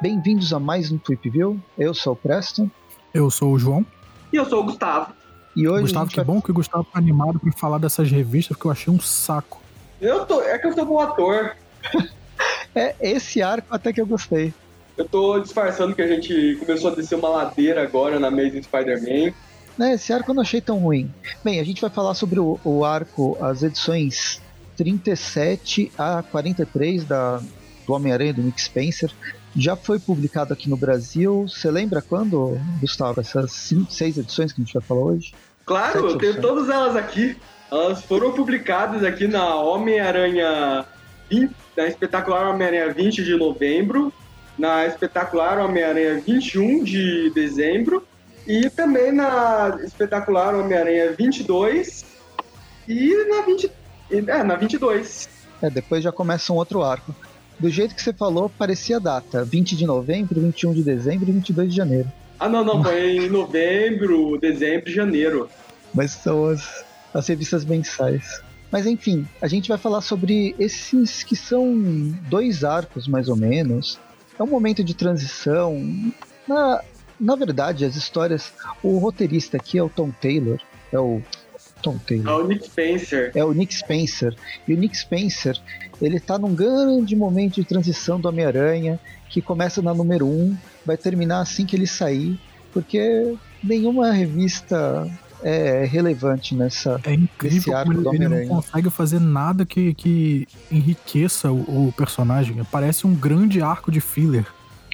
Bem-vindos a mais um Tweepville. Eu sou o Preston. Eu sou o João. E eu sou o Gustavo. E hoje. Gustavo, que vai... bom que o Gustavo tá animado pra falar dessas revistas, porque eu achei um saco. Eu tô. É que eu sou bom ator. é, esse arco até que eu gostei. Eu tô disfarçando que a gente começou a descer uma ladeira agora na Amazing Spider-Man. É, esse arco eu não achei tão ruim. Bem, a gente vai falar sobre o, o arco, as edições 37 a 43 da, do Homem-Aranha do Nick Spencer já foi publicado aqui no Brasil. Você lembra quando, Gustavo, essas cinco, seis edições que a gente vai falar hoje? Claro, eu tenho todas elas aqui. Elas foram publicadas aqui na Homem-Aranha na espetacular Homem-Aranha 20 de novembro, na espetacular Homem-Aranha 21 de dezembro e também na espetacular Homem-Aranha 22 e na 20 é, na 22. É, depois já começa um outro arco do jeito que você falou, parecia a data: 20 de novembro, 21 de dezembro e 22 de janeiro. Ah, não, não, foi em novembro, dezembro e janeiro. Mas são as, as revistas mensais. Mas enfim, a gente vai falar sobre esses que são dois arcos, mais ou menos. É um momento de transição. Na, na verdade, as histórias. O roteirista aqui é o Tom Taylor. É o Tom Taylor. É o Nick Spencer. É o Nick Spencer. E o Nick Spencer, ele tá num grande momento de transição do Homem-Aranha, que começa na número 1, um, vai terminar assim que ele sair, porque nenhuma revista é relevante nessa é incrível arco ele, do Homem-Aranha. Ele não consegue fazer nada que, que enriqueça o, o, personagem. Parece um grande arco de filler.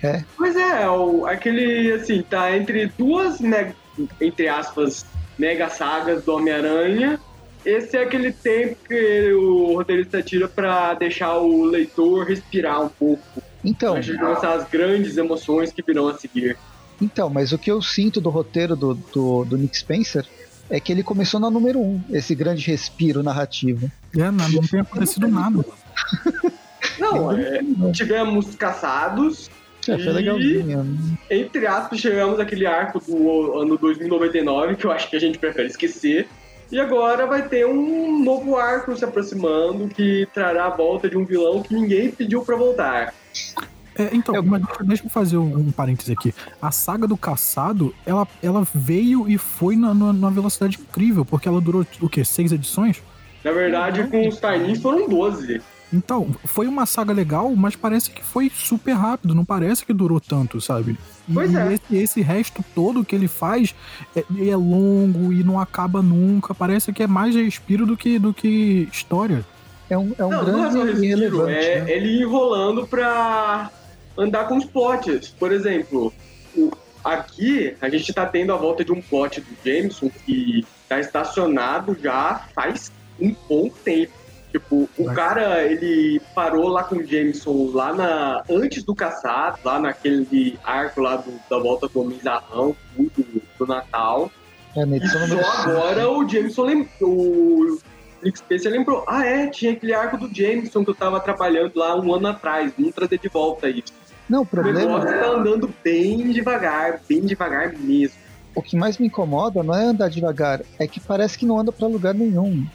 É. Pois é, o, aquele assim, tá entre duas, né, entre aspas, mega sagas do Homem-Aranha. Esse é aquele tempo que o roteirista tira para deixar o leitor respirar um pouco. Então. Começar as grandes emoções que virão a seguir. Então, mas o que eu sinto do roteiro do, do, do Nick Spencer é que ele começou na número um, esse grande respiro narrativo. É, não, não tem acontecido nada. Não, é, tivemos caçados, é, foi legalzinho. Entre aspas, chegamos aquele arco do ano 2099, que eu acho que a gente prefere esquecer. E agora vai ter um novo arco se aproximando que trará a volta de um vilão que ninguém pediu para voltar. É, então, eu... mas deixa eu fazer um, um parêntese aqui. A saga do caçado, ela, ela veio e foi na, na, numa velocidade incrível, porque ela durou o quê? Seis edições? Na verdade, com os Tainins foram 12. Então, foi uma saga legal, mas parece que foi super rápido, não parece que durou tanto, sabe? E, pois é. esse, esse, resto todo que ele faz é, é, longo e não acaba nunca. Parece que é mais respiro do que, do que história. É um, é um não, grande não é respiro, é né? ele enrolando pra andar com os plots. Por exemplo, o, aqui a gente tá tendo a volta de um plot do Jameson que tá estacionado já faz um bom tempo Tipo, o cara, ele parou lá com o Jameson lá na. antes do caçado, lá naquele arco lá do, da volta do Homem-Zarrão, do, do Natal. É, e só agora o Jameson lembrou. O Nick Spencer lembrou. Ah, é, tinha aquele arco do Jameson que eu tava trabalhando lá um ano atrás. Vamos trazer de volta isso. Não, o problema. O negócio tá andando bem devagar, bem devagar mesmo. O que mais me incomoda não é andar devagar, é que parece que não anda para lugar nenhum.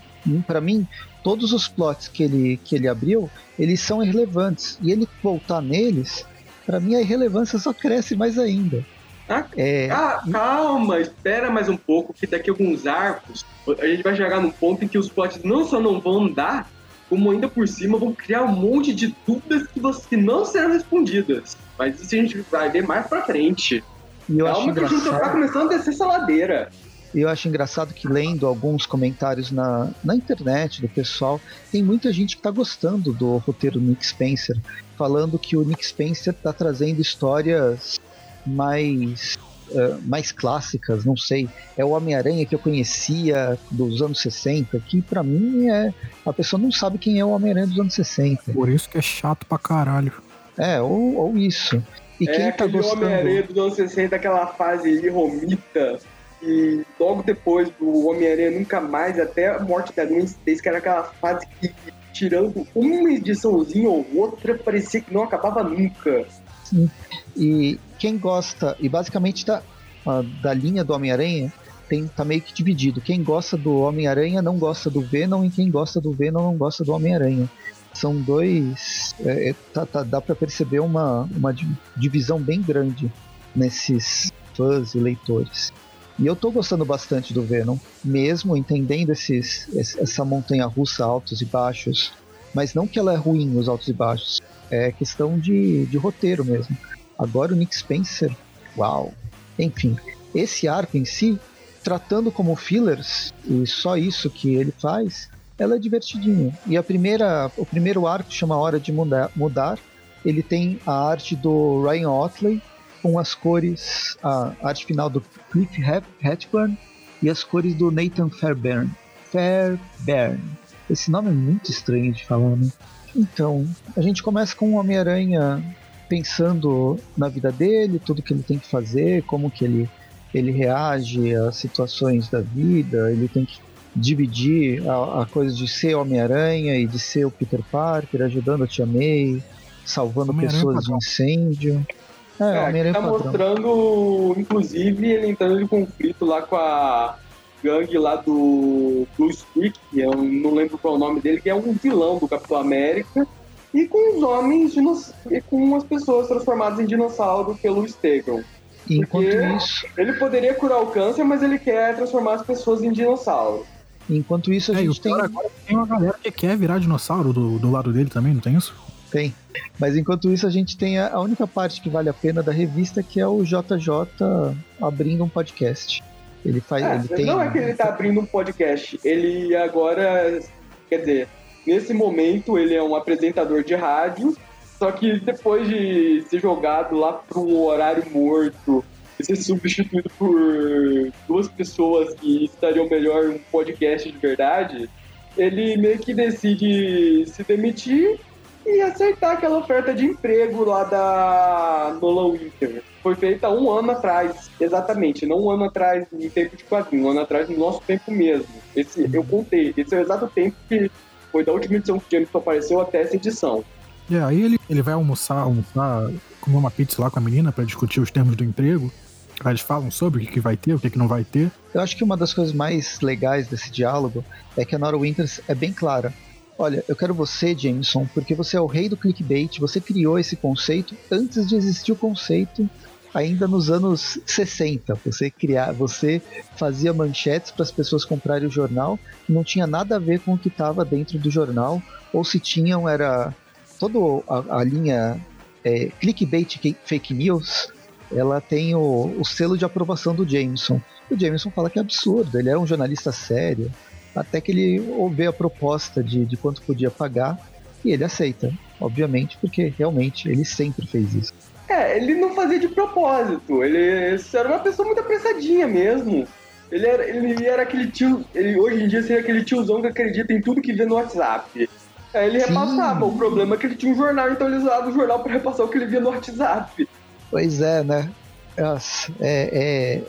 Para mim, todos os plots que ele, que ele abriu, eles são irrelevantes. E ele voltar neles, para mim a irrelevância só cresce mais ainda. Ah, é... ah, calma, espera mais um pouco, que daqui a alguns arcos a gente vai chegar num ponto em que os plots não só não vão andar, como ainda por cima vão criar um monte de dúvidas que, você, que não serão respondidas. Mas isso a gente vai ver mais pra frente. E eu Calma acho que a gente tá começando a descer essa ladeira. E eu acho engraçado que lendo alguns comentários na, na internet do pessoal, tem muita gente que está gostando do roteiro do Nick Spencer, falando que o Nick Spencer está trazendo histórias mais Uh, mais clássicas, não sei. É o Homem-Aranha que eu conhecia dos anos 60, que para mim é. A pessoa não sabe quem é o Homem-Aranha dos anos 60. Por isso que é chato pra caralho. É, ou, ou isso. E é quem tá gostando. Homem-Aranha dos anos 60, aquela fase romita e logo depois do Homem-Aranha Nunca Mais, até a morte da Gwen Stacy, que era aquela fase que, tirando uma ediçãozinha ou outra, parecia que não acabava nunca. Sim. E quem gosta, e basicamente da, da linha do Homem-Aranha, tem, tá meio que dividido. Quem gosta do Homem-Aranha não gosta do Venom e quem gosta do Venom não gosta do Homem-Aranha. São dois. É, é tá, tá, dá para perceber uma, uma divisão bem grande nesses fãs e leitores. E eu tô gostando bastante do Venom, mesmo entendendo esses, essa montanha russa altos e baixos. Mas não que ela é ruim, os altos e baixos. É questão de, de roteiro mesmo. Agora o Nick Spencer, uau. Enfim, esse arco em si, tratando como fillers, e só isso que ele faz, ela é divertidinha. E a primeira, o primeiro arco chama Hora de Mudar, ele tem a arte do Ryan Otley, com as cores, a arte final do Cliff Hatburn e as cores do Nathan Fairbairn. Fairbairn. Esse nome é muito estranho de falar, né? Então, a gente começa com o Homem-Aranha pensando na vida dele, tudo que ele tem que fazer, como que ele, ele reage às situações da vida, ele tem que dividir a, a coisa de ser Homem-Aranha e de ser o Peter Parker, ajudando a Tia May, salvando pessoas de incêndio. É, é tá mostrando, inclusive, ele entrando em conflito lá com a gangue lá do Blue Streak, que eu não lembro qual é o nome dele, que é um vilão do Capitão América, e com os homens e com as pessoas transformadas em dinossauro pelo Stegon. Enquanto isso. Ele poderia curar o câncer, mas ele quer transformar as pessoas em dinossauro. Enquanto isso, a é, gente tem. Agora tem uma galera que quer virar dinossauro do, do lado dele também, não tem isso? Tem. Mas enquanto isso, a gente tem a, a única parte que vale a pena da revista, que é o JJ abrindo um podcast. Ele faz. É, ele tem... Não é que ele tá abrindo um podcast. Ele agora. Quer dizer, nesse momento ele é um apresentador de rádio. Só que depois de ser jogado lá para um horário morto e ser substituído por duas pessoas que estariam melhor um podcast de verdade, ele meio que decide se demitir e acertar aquela oferta de emprego lá da Nolan Winter. Foi feita um ano atrás, exatamente, não um ano atrás em tempo de quadrinho, um ano atrás no nosso tempo mesmo. Esse eu contei, esse é o exato tempo que foi da última edição que Jameson apareceu até essa edição. E é, aí ele, ele vai almoçar, almoçar, comer uma pizza lá com a menina para discutir os termos do emprego. Aí eles falam sobre o que, que vai ter, o que, que não vai ter. Eu acho que uma das coisas mais legais desse diálogo é que a Nora Winters é bem clara. Olha, eu quero você, Jameson, porque você é o rei do clickbait, você criou esse conceito antes de existir o conceito ainda nos anos 60. Você criar, você fazia manchetes para as pessoas comprarem o jornal que não tinha nada a ver com o que estava dentro do jornal, ou se tinham era toda a, a linha é, clickbait fake news, ela tem o, o selo de aprovação do Jameson. O Jameson fala que é absurdo, ele é um jornalista sério, até que ele ouve a proposta de, de quanto podia pagar e ele aceita, obviamente, porque realmente ele sempre fez isso. É, ele não fazia de propósito, ele era uma pessoa muito apressadinha mesmo. Ele era, ele era aquele tio, ele hoje em dia seria aquele tiozão que acredita em tudo que vê no WhatsApp. Aí ele Sim. repassava, o problema é que ele tinha um jornal, então ele usava o jornal para repassar o que ele via no WhatsApp. Pois é, né? Nossa, é, é,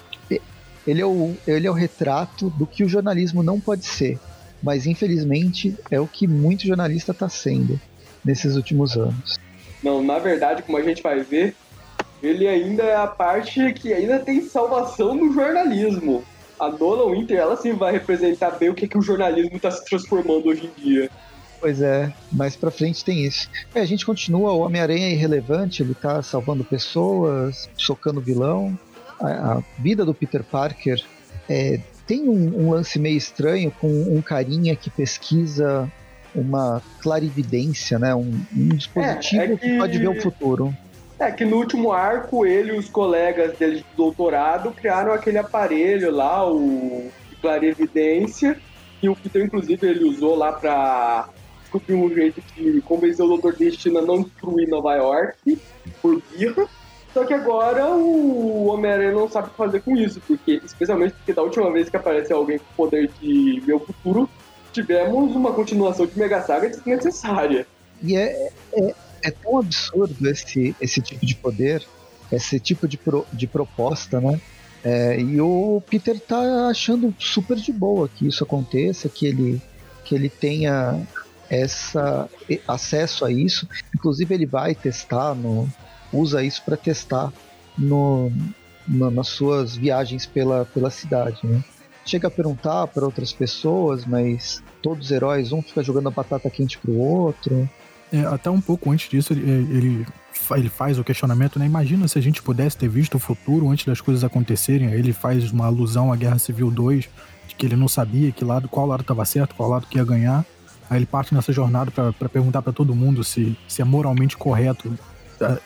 ele é, o, ele é o retrato do que o jornalismo não pode ser, mas infelizmente é o que muito jornalista está sendo nesses últimos anos. Não, na verdade, como a gente vai ver, ele ainda é a parte que ainda tem salvação no jornalismo. A Dona Winter, ela sim vai representar bem o que, que o jornalismo está se transformando hoje em dia. Pois é, mais pra frente tem isso. É, a gente continua, o Homem-Aranha é irrelevante, ele tá salvando pessoas, socando vilão a, a vida do Peter Parker é, tem um, um, lance meio estranho com um carinha que pesquisa uma clarividência, né? Um, um dispositivo é, é que... que pode ver o futuro. É que no último arco, ele e os colegas dele de doutorado criaram aquele aparelho lá, o clarividência, que o Peter, inclusive, ele usou lá para descobrir um jeito de convencer o Dr. Destino a não destruir Nova York por birra. Só que agora o Homem-Aranha não sabe o que fazer com isso, porque, especialmente porque da última vez que aparece alguém com poder de o futuro, tivemos uma continuação de Mega Saga desnecessária. E é, é, é tão absurdo esse, esse tipo de poder, esse tipo de, pro, de proposta, né? É, e o Peter tá achando super de boa que isso aconteça, que ele, que ele tenha essa acesso a isso. Inclusive ele vai testar no, usa isso para testar no, nas suas viagens pela, pela cidade. Né? chega a perguntar para outras pessoas, mas todos os heróis, um fica jogando a batata quente pro outro. É, até um pouco antes disso, ele, ele, ele faz o questionamento, né? Imagina se a gente pudesse ter visto o futuro antes das coisas acontecerem. Ele faz uma alusão à Guerra Civil 2, de que ele não sabia que lado, qual lado estava certo, qual lado que ia ganhar. Aí ele parte nessa jornada para perguntar para todo mundo se, se é moralmente correto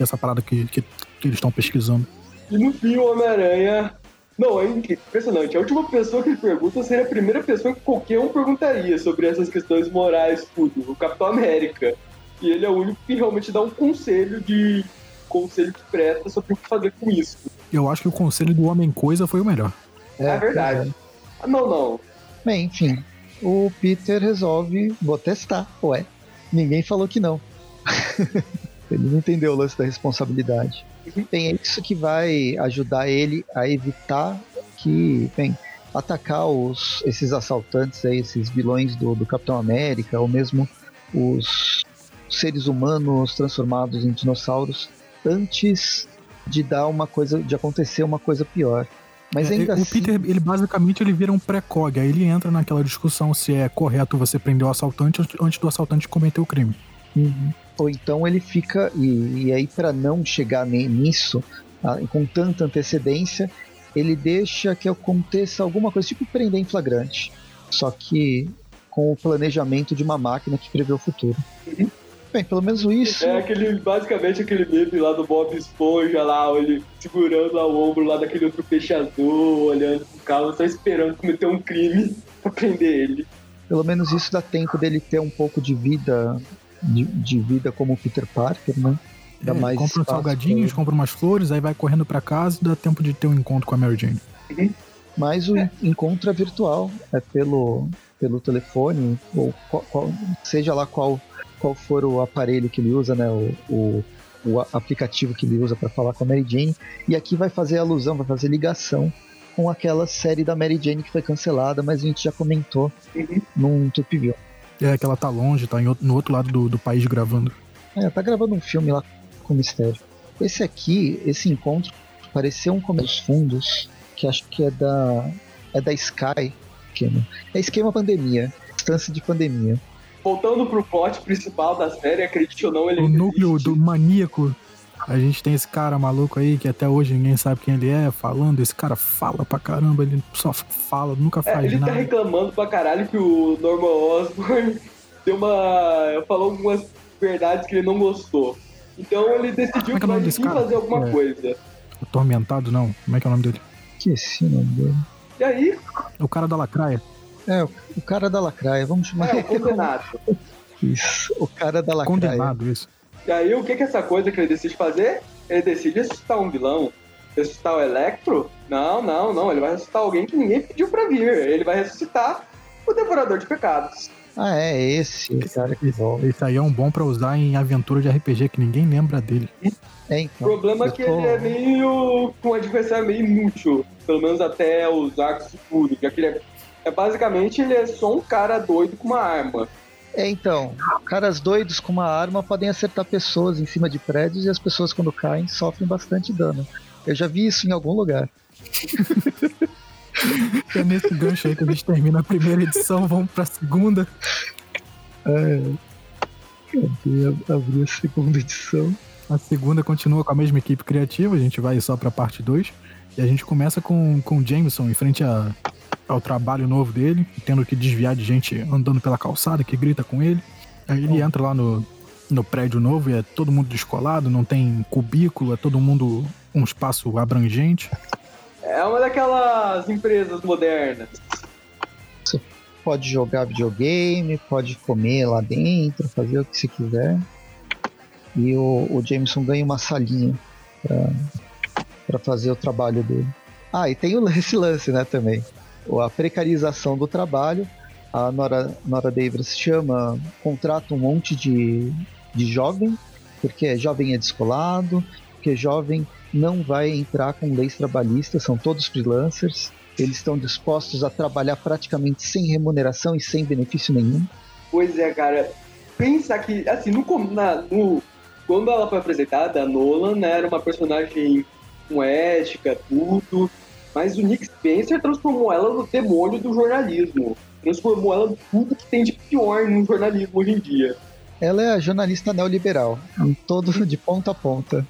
essa parada que, que, que eles estão pesquisando. E no fim, o Homem-Aranha. Não, é impressionante. A última pessoa que ele pergunta seria a primeira pessoa que qualquer um perguntaria sobre essas questões morais, tudo. O Capitão América. E ele é o único que realmente dá um conselho de. conselho que presta sobre o que fazer com isso. Eu acho que o conselho do Homem Coisa foi o melhor. É, é verdade. É. Ah, não, não. Bem, enfim. O Peter resolve. Vou testar. Ué. Ninguém falou que não. ele não entendeu o lance da responsabilidade. Bem, é isso que vai ajudar ele a evitar que, bem, atacar os, esses assaltantes aí, esses vilões do, do Capitão América, ou mesmo os seres humanos transformados em dinossauros antes de dar uma coisa, de acontecer uma coisa pior. Mas é, ainda o assim... Peter, ele basicamente ele vira um pré-cog, aí ele entra naquela discussão se é correto você prender o assaltante antes do assaltante cometer o crime. Uhum. Ou então ele fica, e, e aí para não chegar nisso, ah, com tanta antecedência, ele deixa que aconteça alguma coisa, tipo prender em flagrante. Só que com o planejamento de uma máquina que prevê o futuro. Uhum. Bem, pelo menos isso. É aquele, basicamente aquele meme lá do Bob Esponja lá, ele segurando lá o ombro lá daquele outro fechador, olhando pro carro, só esperando cometer um crime pra prender ele. Pelo menos isso dá tempo dele ter um pouco de vida de, de vida como Peter Parker, né? Dá é, mais compra uns salgadinhos, pra... compra umas flores, aí vai correndo para casa e dá tempo de ter um encontro com a Mary Jane. Uhum. Mas o é. encontro é virtual, é pelo, pelo telefone, ou qual, qual, seja lá qual, qual for o aparelho que ele usa, né? O, o, o aplicativo que ele usa para falar com a Mary Jane. E aqui vai fazer alusão, vai fazer ligação com aquela série da Mary Jane que foi cancelada, mas a gente já comentou uhum. num Tupi View. É, que ela tá longe, tá no outro lado do, do país gravando. É, tá gravando um filme lá com mistério. Esse aqui, esse encontro, pareceu um começo fundos, que acho que é da. É da Sky. Esquema. É esquema pandemia. Distância de pandemia. Voltando pro plot principal da série, acredite ou não, ele. O núcleo do maníaco a gente tem esse cara maluco aí que até hoje ninguém sabe quem ele é, falando. Esse cara fala pra caramba, ele só fala, nunca é, faz é, ele nada. Ele tá reclamando pra caralho que o Norman Osborn deu uma. falou algumas verdades que ele não gostou. Então ele decidiu é que, é vai fazer alguma é... coisa. Atormentado, não. Como é que é o nome dele? Esqueci o nome dele. E aí? O cara da lacraia. É, o cara da lacraia, vamos chamar. É, o condenado. Isso, o cara da lacraia. Condenado, isso. E aí, o que que é essa coisa que ele decide fazer? Ele decide ressuscitar um vilão. Ressuscitar o Electro? Não, não, não. Ele vai ressuscitar alguém que ninguém pediu pra vir. Ele vai ressuscitar o Devorador de Pecados. Ah, é esse, esse cara que volta. Esse aí é um bom pra usar em aventura de RPG que ninguém lembra dele. É, então, o problema é que tô... ele é meio. com um adversário meio inútil. Pelo menos até os arcos tudo. Já que ele é, é basicamente ele é só um cara doido com uma arma. É, então, caras doidos com uma arma podem acertar pessoas em cima de prédios e as pessoas quando caem sofrem bastante dano. Eu já vi isso em algum lugar. é nesse gancho aí que a gente termina a primeira edição, vamos pra segunda. É. Cadê abrir a segunda edição? A segunda continua com a mesma equipe criativa, a gente vai só pra parte 2. E a gente começa com, com o Jameson em frente a, ao trabalho novo dele, tendo que desviar de gente andando pela calçada que grita com ele. Aí ele entra lá no, no prédio novo e é todo mundo descolado, não tem cubículo, é todo mundo um espaço abrangente. É uma daquelas empresas modernas. Você pode jogar videogame, pode comer lá dentro, fazer o que você quiser. E o, o Jameson ganha uma salinha para fazer o trabalho dele. Ah, e tem esse lance, né, também a precarização do trabalho. A Nora, Nora Davis chama, contrata um monte de, de jovem, porque jovem é descolado, porque jovem não vai entrar com leis trabalhistas, são todos freelancers, eles estão dispostos a trabalhar praticamente sem remuneração e sem benefício nenhum. Pois é, cara. Pensa que, assim, no, na, no quando ela foi apresentada, a Nolan né, era uma personagem com ética, tudo, Mas o Nick Spencer transformou ela no demônio do jornalismo. Transformou ela em tudo que tem de pior no jornalismo hoje em dia. Ela é a jornalista neoliberal, todo de ponta a ponta.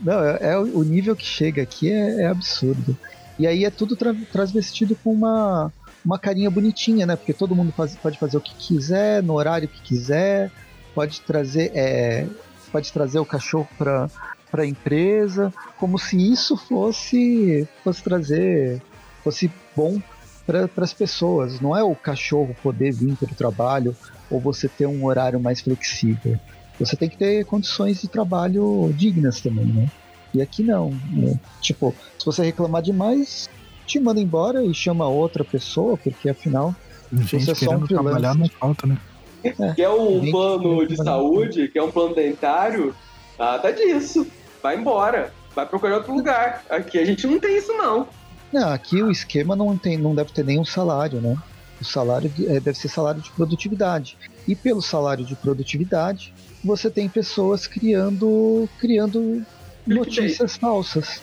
Não, é, é o nível que chega aqui é, é absurdo. E aí é tudo tra transvestido com uma, uma carinha bonitinha, né? Porque todo mundo faz, pode fazer o que quiser, no horário que quiser, pode trazer, é, pode trazer o cachorro para para a empresa, como se isso fosse fosse trazer fosse bom para as pessoas. Não é o cachorro poder vir para o trabalho ou você ter um horário mais flexível. Você tem que ter condições de trabalho dignas também, né? E aqui não. Né? Tipo, se você reclamar demais, te manda embora e chama outra pessoa, porque afinal Gente você é só um trabalhar não falta, né? É, quer um plano de saúde, quer um plano dentário, nada disso. Vai embora. Vai procurar outro lugar. Aqui a gente não tem isso, não. Não, aqui o esquema não, tem, não deve ter nenhum salário, né? O salário é, deve ser salário de produtividade. E pelo salário de produtividade, você tem pessoas criando, criando notícias falsas.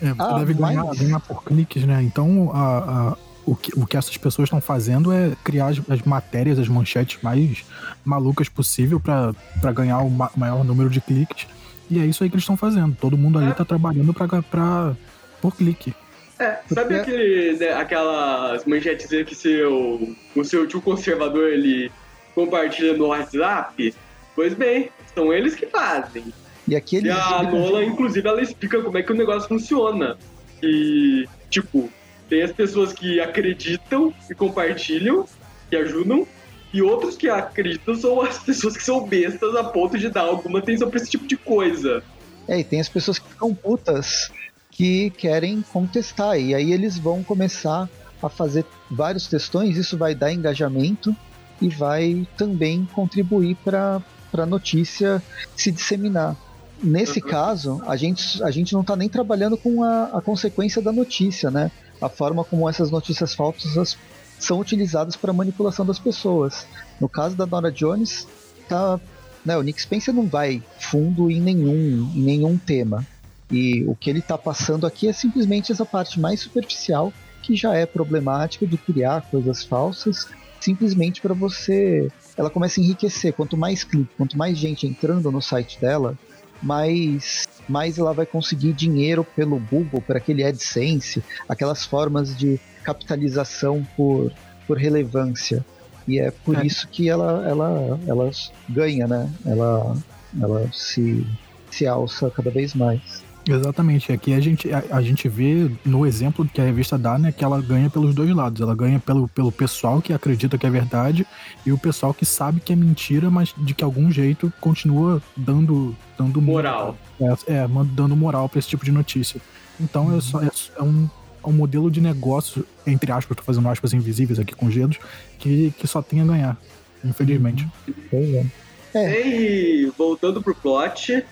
É, você ah, deve ganhar, mas... ganhar por cliques, né? Então, a, a, o, que, o que essas pessoas estão fazendo é criar as, as, matérias, as manchetes mais malucas possível para ganhar o ma maior número de cliques. E é isso aí que eles estão fazendo. Todo mundo ali está é. trabalhando pra, pra, por clique. É, sabe aquele, né, aquelas manchetes que seu, o seu tio conservador ele compartilha no WhatsApp? Pois bem, são eles que fazem. E, aqui e a Nola, inclusive, ela explica como é que o negócio funciona. E, tipo, tem as pessoas que acreditam e compartilham, que ajudam, e outros que acreditam são as pessoas que são bestas a ponto de dar alguma atenção pra esse tipo de coisa. É, e tem as pessoas que ficam putas que querem contestar, e aí eles vão começar a fazer vários textões, isso vai dar engajamento e vai também contribuir para a notícia se disseminar. Nesse uhum. caso, a gente, a gente não está nem trabalhando com a, a consequência da notícia, né? A forma como essas notícias falsas são utilizadas para manipulação das pessoas. No caso da Nora Jones, tá, né, o Nick Spencer não vai fundo em nenhum, em nenhum tema. E o que ele está passando aqui é simplesmente essa parte mais superficial que já é problemática de criar coisas falsas, simplesmente para você. Ela começa a enriquecer. Quanto mais clique, quanto mais gente entrando no site dela, mais, mais ela vai conseguir dinheiro pelo Google, por aquele AdSense, aquelas formas de capitalização por, por relevância. E é por é. isso que ela, ela, ela ganha, né? Ela, ela se, se alça cada vez mais. Exatamente. Aqui a gente, a, a, gente vê no exemplo que a revista dá, né, que ela ganha pelos dois lados. Ela ganha pelo, pelo pessoal que acredita que é verdade e o pessoal que sabe que é mentira, mas de que algum jeito continua dando, dando moral. É, é dando moral para esse tipo de notícia. Então uhum. é, só, é, é, um, é um modelo de negócio, entre aspas, tô fazendo aspas invisíveis aqui com dedos, que, que só tem a ganhar, infelizmente. Uhum. É. E voltando pro plot,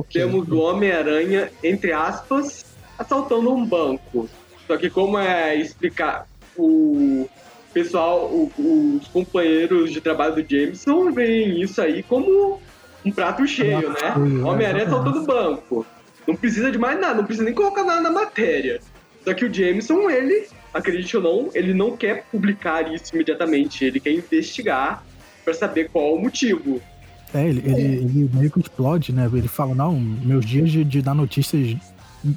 Okay. Temos o Homem-Aranha, entre aspas, assaltando um banco. Só que como é explicar o pessoal, o, os companheiros de trabalho do Jameson veem isso aí como um prato cheio, né? Homem-Aranha assaltando banco. Não precisa de mais nada, não precisa nem colocar nada na matéria. Só que o Jameson, ele, acredite ou não, ele não quer publicar isso imediatamente. Ele quer investigar para saber qual o motivo. É, ele, ele, ele, meio que explode, né? Ele fala, não, meus dias de, de dar notícias,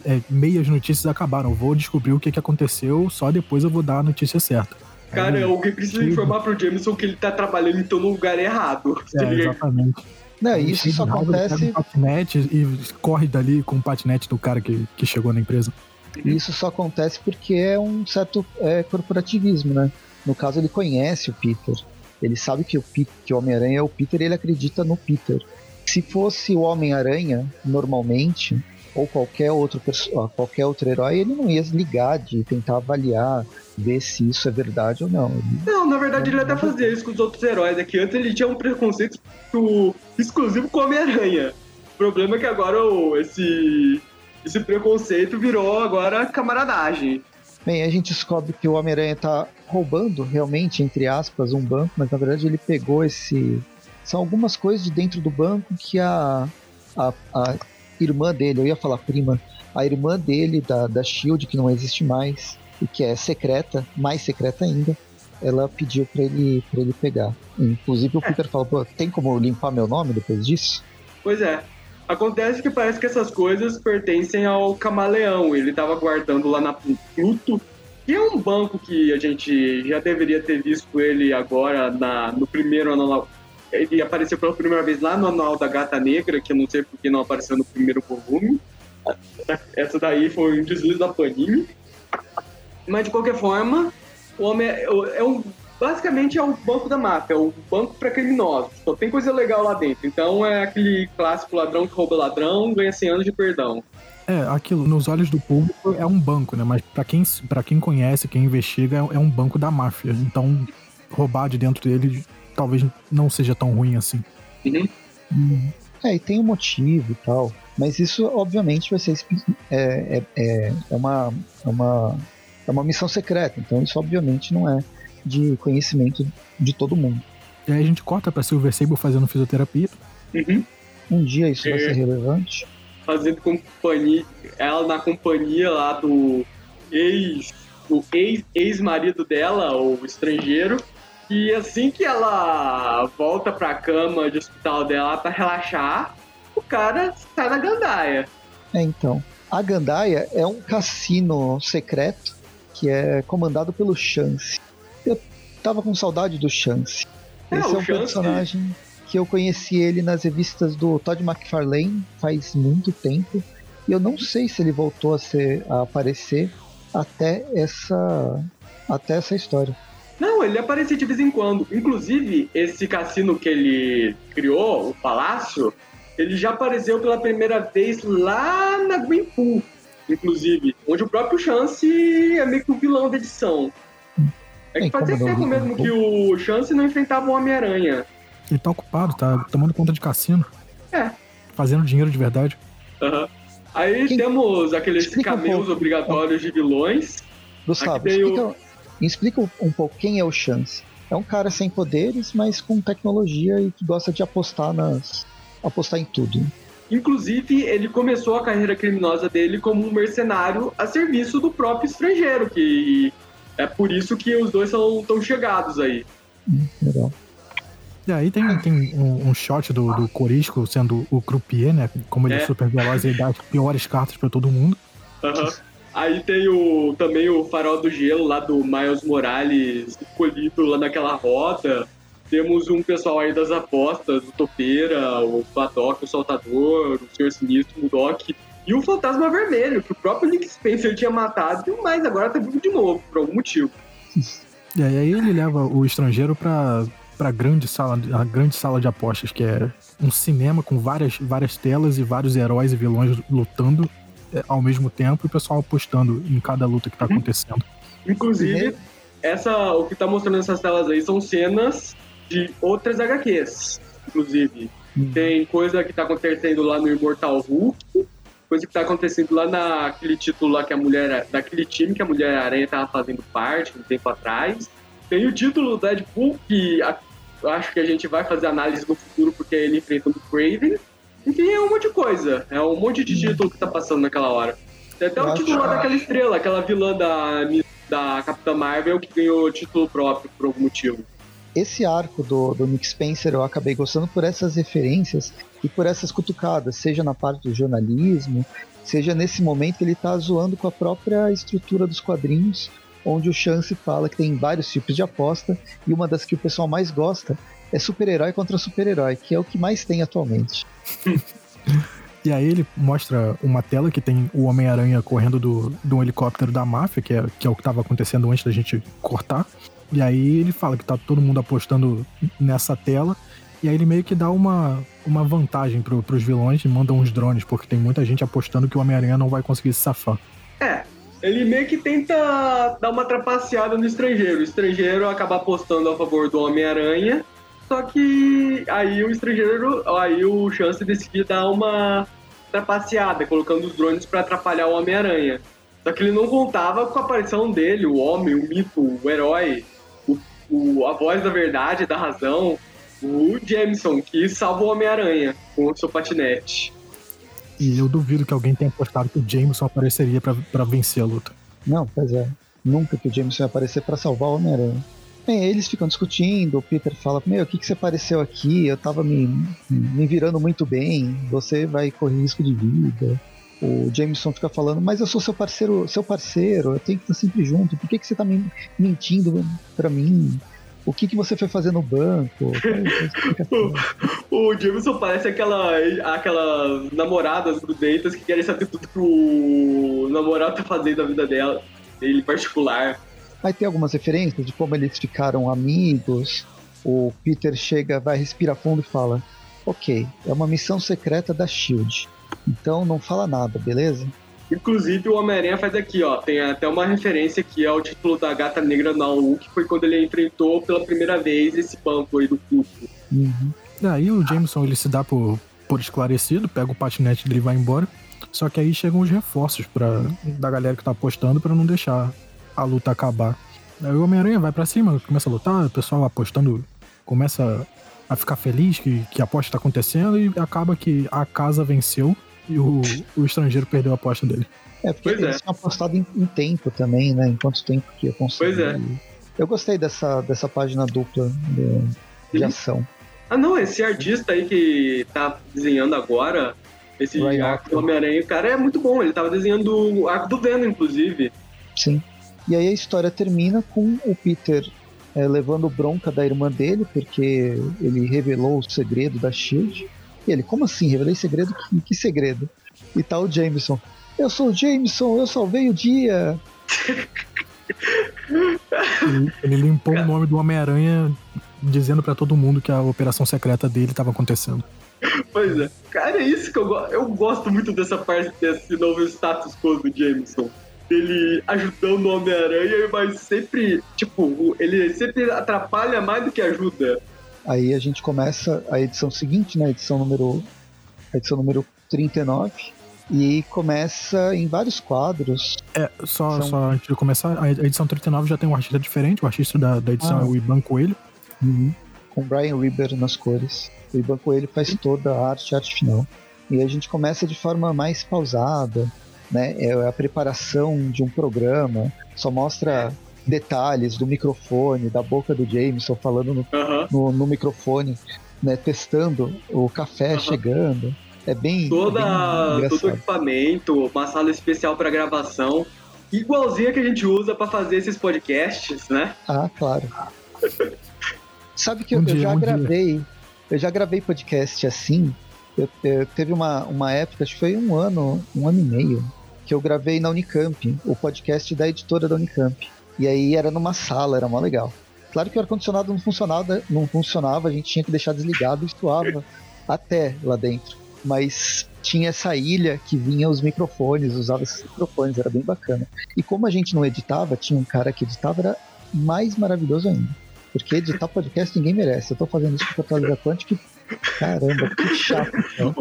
é, meias notícias acabaram. Vou descobrir o que, que aconteceu, só depois eu vou dar a notícia certa. Cara, Aí, alguém precisa que... informar pro Jameson que ele tá trabalhando então no lugar errado. É, exatamente. Não, isso só acontece. Um patinete e corre dali com o patinete do cara que, que chegou na empresa. Isso só acontece porque é um certo é, corporativismo, né? No caso, ele conhece o Peter. Ele sabe que o, que o Homem-Aranha é o Peter e ele acredita no Peter. Se fosse o Homem-Aranha, normalmente, ou qualquer outro, qualquer outro herói, ele não ia ligar de tentar avaliar, ver se isso é verdade ou não. Ele... Não, na verdade ele até fazia isso com os outros heróis. É que antes ele tinha um preconceito exclusivo com o Homem-Aranha. O problema é que agora esse, esse preconceito virou agora camaradagem. Bem, a gente descobre que o Homem-Aranha tá roubando realmente, entre aspas, um banco, mas na verdade ele pegou esse. São algumas coisas de dentro do banco que a, a, a irmã dele, eu ia falar prima, a irmã dele da, da Shield, que não existe mais, e que é secreta, mais secreta ainda, ela pediu para ele, pra ele pegar. Inclusive o Peter falou, Pô, tem como limpar meu nome depois disso? Pois é. Acontece que parece que essas coisas pertencem ao camaleão. Ele estava guardando lá na Pluto, que é um banco que a gente já deveria ter visto ele agora na, no primeiro anual. Ele apareceu pela primeira vez lá no anual da Gata Negra, que eu não sei porque não apareceu no primeiro volume. Essa daí foi um deslize da Panini. Mas de qualquer forma, o homem é, é um basicamente é o banco da máfia, é o banco para criminosos. Só tem coisa legal lá dentro. Então é aquele clássico ladrão que rouba ladrão, ganha 100 anos de perdão. É, aquilo, nos olhos do público é um banco, né? Mas para quem, pra quem conhece, quem investiga, é, é um banco da máfia. Então, roubar de dentro dele talvez não seja tão ruim assim. Uhum. Hum. É, e tem um motivo e tal. Mas isso, obviamente, vai ser. É, é, é, é, uma, é, uma, é uma missão secreta. Então, isso, obviamente, não é de conhecimento de todo mundo. E aí a gente corta pra Silver Sable fazendo fisioterapia. Uhum. Um dia isso vai ser relevante. Fazendo companhia, ela na companhia lá do ex, do ex, ex-marido dela, o estrangeiro. E assim que ela volta pra cama de hospital dela pra relaxar, o cara sai na gandaia. É, então. A Gandaia é um cassino secreto que é comandado pelo Chance tava com saudade do Chance. É, Esse é um Chance... personagem que eu conheci ele nas revistas do Todd McFarlane faz muito tempo. E eu não sei se ele voltou a, ser, a aparecer até essa, até essa história. Não, ele aparecia de vez em quando. Inclusive, esse cassino que ele criou, o Palácio, ele já apareceu pela primeira vez lá na Greenpool, inclusive, onde o próprio Chance é meio que o vilão da edição. É que fazia tempo mesmo que o Chance não enfrentava o Homem-Aranha. Ele tá ocupado, tá tomando conta de cassino. É. Fazendo dinheiro de verdade. Uhum. Aí Quem... temos aqueles explica cameos um obrigatórios de vilões. Gustavo, explica, o... explica um pouco quem é o Chance. É um cara sem poderes, mas com tecnologia e que gosta de apostar nas. apostar em tudo. Inclusive, ele começou a carreira criminosa dele como um mercenário a serviço do próprio estrangeiro, que é por isso que os dois são tão chegados aí. Hum, legal. E aí tem, tem um, um, shot do, do Corisco sendo o croupier, né? Como ele é, é super veloz e dá as piores cartas para todo mundo. Uhum. Aí tem o, também o farol do gelo lá do Miles Morales colhido lá naquela roda. Temos um pessoal aí das apostas, o Topeira, o Badoc, o Saltador, o Senhor Sinistro, o Doc e o Fantasma Vermelho, que o próprio Nick Spencer tinha matado, mas agora tá vivo de novo, por algum motivo. E aí ele leva o estrangeiro pra, pra grande sala, a grande sala de apostas, que é um cinema com várias, várias telas e vários heróis e vilões lutando é, ao mesmo tempo e o pessoal apostando em cada luta que tá uhum. acontecendo. Inclusive, essa, o que tá mostrando essas telas aí são cenas de outras HQs, inclusive. Uhum. Tem coisa que tá acontecendo lá no Immortal Hulk, coisa que tá acontecendo lá naquele título lá que a mulher. daquele time que a Mulher Aranha tava fazendo parte um tempo atrás. Tem o título do Deadpool, que a, acho que a gente vai fazer análise no futuro porque é ele enfrentando o Craven. Enfim, é um monte de coisa. É um monte de título que tá passando naquela hora. Tem até o título lá daquela estrela, aquela vilã da, da Capitã Marvel que ganhou título próprio por algum motivo esse arco do, do Nick Spencer eu acabei gostando por essas referências e por essas cutucadas, seja na parte do jornalismo, seja nesse momento que ele está zoando com a própria estrutura dos quadrinhos, onde o Chance fala que tem vários tipos de aposta e uma das que o pessoal mais gosta é super-herói contra super-herói, que é o que mais tem atualmente. E aí ele mostra uma tela que tem o Homem-Aranha correndo do, do helicóptero da máfia, que é, que é o que estava acontecendo antes da gente cortar. E aí ele fala que tá todo mundo apostando nessa tela. E aí ele meio que dá uma, uma vantagem pro, pros vilões e manda uns drones, porque tem muita gente apostando que o Homem-Aranha não vai conseguir se safar. É, ele meio que tenta dar uma trapaceada no estrangeiro. O estrangeiro acaba apostando a favor do Homem-Aranha, só que aí o estrangeiro, aí o Chance decide dar uma trapaceada, colocando os drones para atrapalhar o Homem-Aranha. Só que ele não contava com a aparição dele, o homem, o mito, o herói, o, a voz da verdade, da razão, o Jameson, que salva o Homem-Aranha com o seu patinete. E eu duvido que alguém tenha apostado que o Jameson apareceria para vencer a luta. Não, pois é. Nunca que o Jameson ia aparecer para salvar o Homem-Aranha. Bem, eles ficam discutindo, o Peter fala, meu, o que, que você apareceu aqui? Eu tava me, me virando muito bem, você vai correr risco de vida. O Jameson fica falando, mas eu sou seu parceiro, seu parceiro, eu tenho que estar sempre junto, por que, que você tá me mentindo pra mim? O que, que você foi fazer no banco? o, o Jameson parece aquela, aquela namoradas grudentas que querem saber tudo que o namorado tá fazendo na vida dela, dele particular. Vai ter algumas referências de como eles ficaram amigos. O Peter chega, vai respirar fundo e fala: Ok, é uma missão secreta da Shield. Então não fala nada, beleza? Inclusive o Homem-Aranha faz aqui, ó. Tem até uma referência aqui ao título da Gata Negra na U, que foi quando ele enfrentou pela primeira vez esse banco aí do Cusco. Uhum. Aí o Jameson ele se dá por, por esclarecido, pega o patinete dele e vai embora. Só que aí chegam os reforços pra, da galera que tá apostando para não deixar a luta acabar. Aí o Homem-Aranha vai para cima, começa a lutar, o pessoal apostando começa a ficar feliz que, que a aposta tá acontecendo e acaba que a casa venceu e o, o estrangeiro perdeu a aposta dele. É, porque pois eles é. tinham apostado em, em, tempo também, né? Em quanto tempo que ia conseguir. Pois é. Eu gostei dessa, dessa página dupla de, de ação. Ah, não, esse artista aí que tá desenhando agora, esse arco do Homem-Aranha, cara, é muito bom. Ele tava desenhando o arco do Venom, inclusive. Sim. E aí a história termina com o Peter é, levando bronca da irmã dele, porque ele revelou o segredo da Shield. E ele, como assim? Revelei segredo? Que, que segredo? E tá o Jameson. Eu sou o Jameson, eu salvei o dia. ele, ele limpou o nome do Homem-Aranha dizendo para todo mundo que a operação secreta dele estava acontecendo. Pois é. Cara, é isso que eu gosto. Eu gosto muito dessa parte desse novo status quo do Jameson. Ele ajudando o Homem-Aranha, mas sempre, tipo, ele sempre atrapalha mais do que ajuda. Aí a gente começa a edição seguinte, né? Edição número, a edição número 39. E começa em vários quadros. É, só, São... só antes de começar, a edição 39 já tem um artista diferente. O artista da, da edição ah. é o Iban Coelho. Uhum. Com Brian Reber nas cores. O Iban Coelho faz toda a arte, a arte final. E a gente começa de forma mais pausada, né? É a preparação de um programa. Só mostra detalhes do microfone, da boca do Jameson falando no, no, no, microfone, né, testando o café chegando. É bem. Toda, é bem todo o equipamento, uma sala especial para gravação, igualzinha que a gente usa para fazer esses podcasts, né? Ah, claro. Sabe que um eu, dia, eu, já um gravei, dia. eu já gravei podcast assim. Eu, eu, teve uma, uma época, acho que foi um ano, um ano e meio, que eu gravei na Unicamp, o podcast da editora da Unicamp. E aí era numa sala, era mó legal. Claro que o ar-condicionado não funcionava, não funcionava, a gente tinha que deixar desligado e suava até lá dentro. Mas tinha essa ilha que vinha os microfones, usava esses microfones, era bem bacana. E como a gente não editava, tinha um cara que editava, era mais maravilhoso ainda. Porque editar podcast ninguém merece. Eu tô fazendo isso com o Atualiza Quantic, caramba, que chato. Né?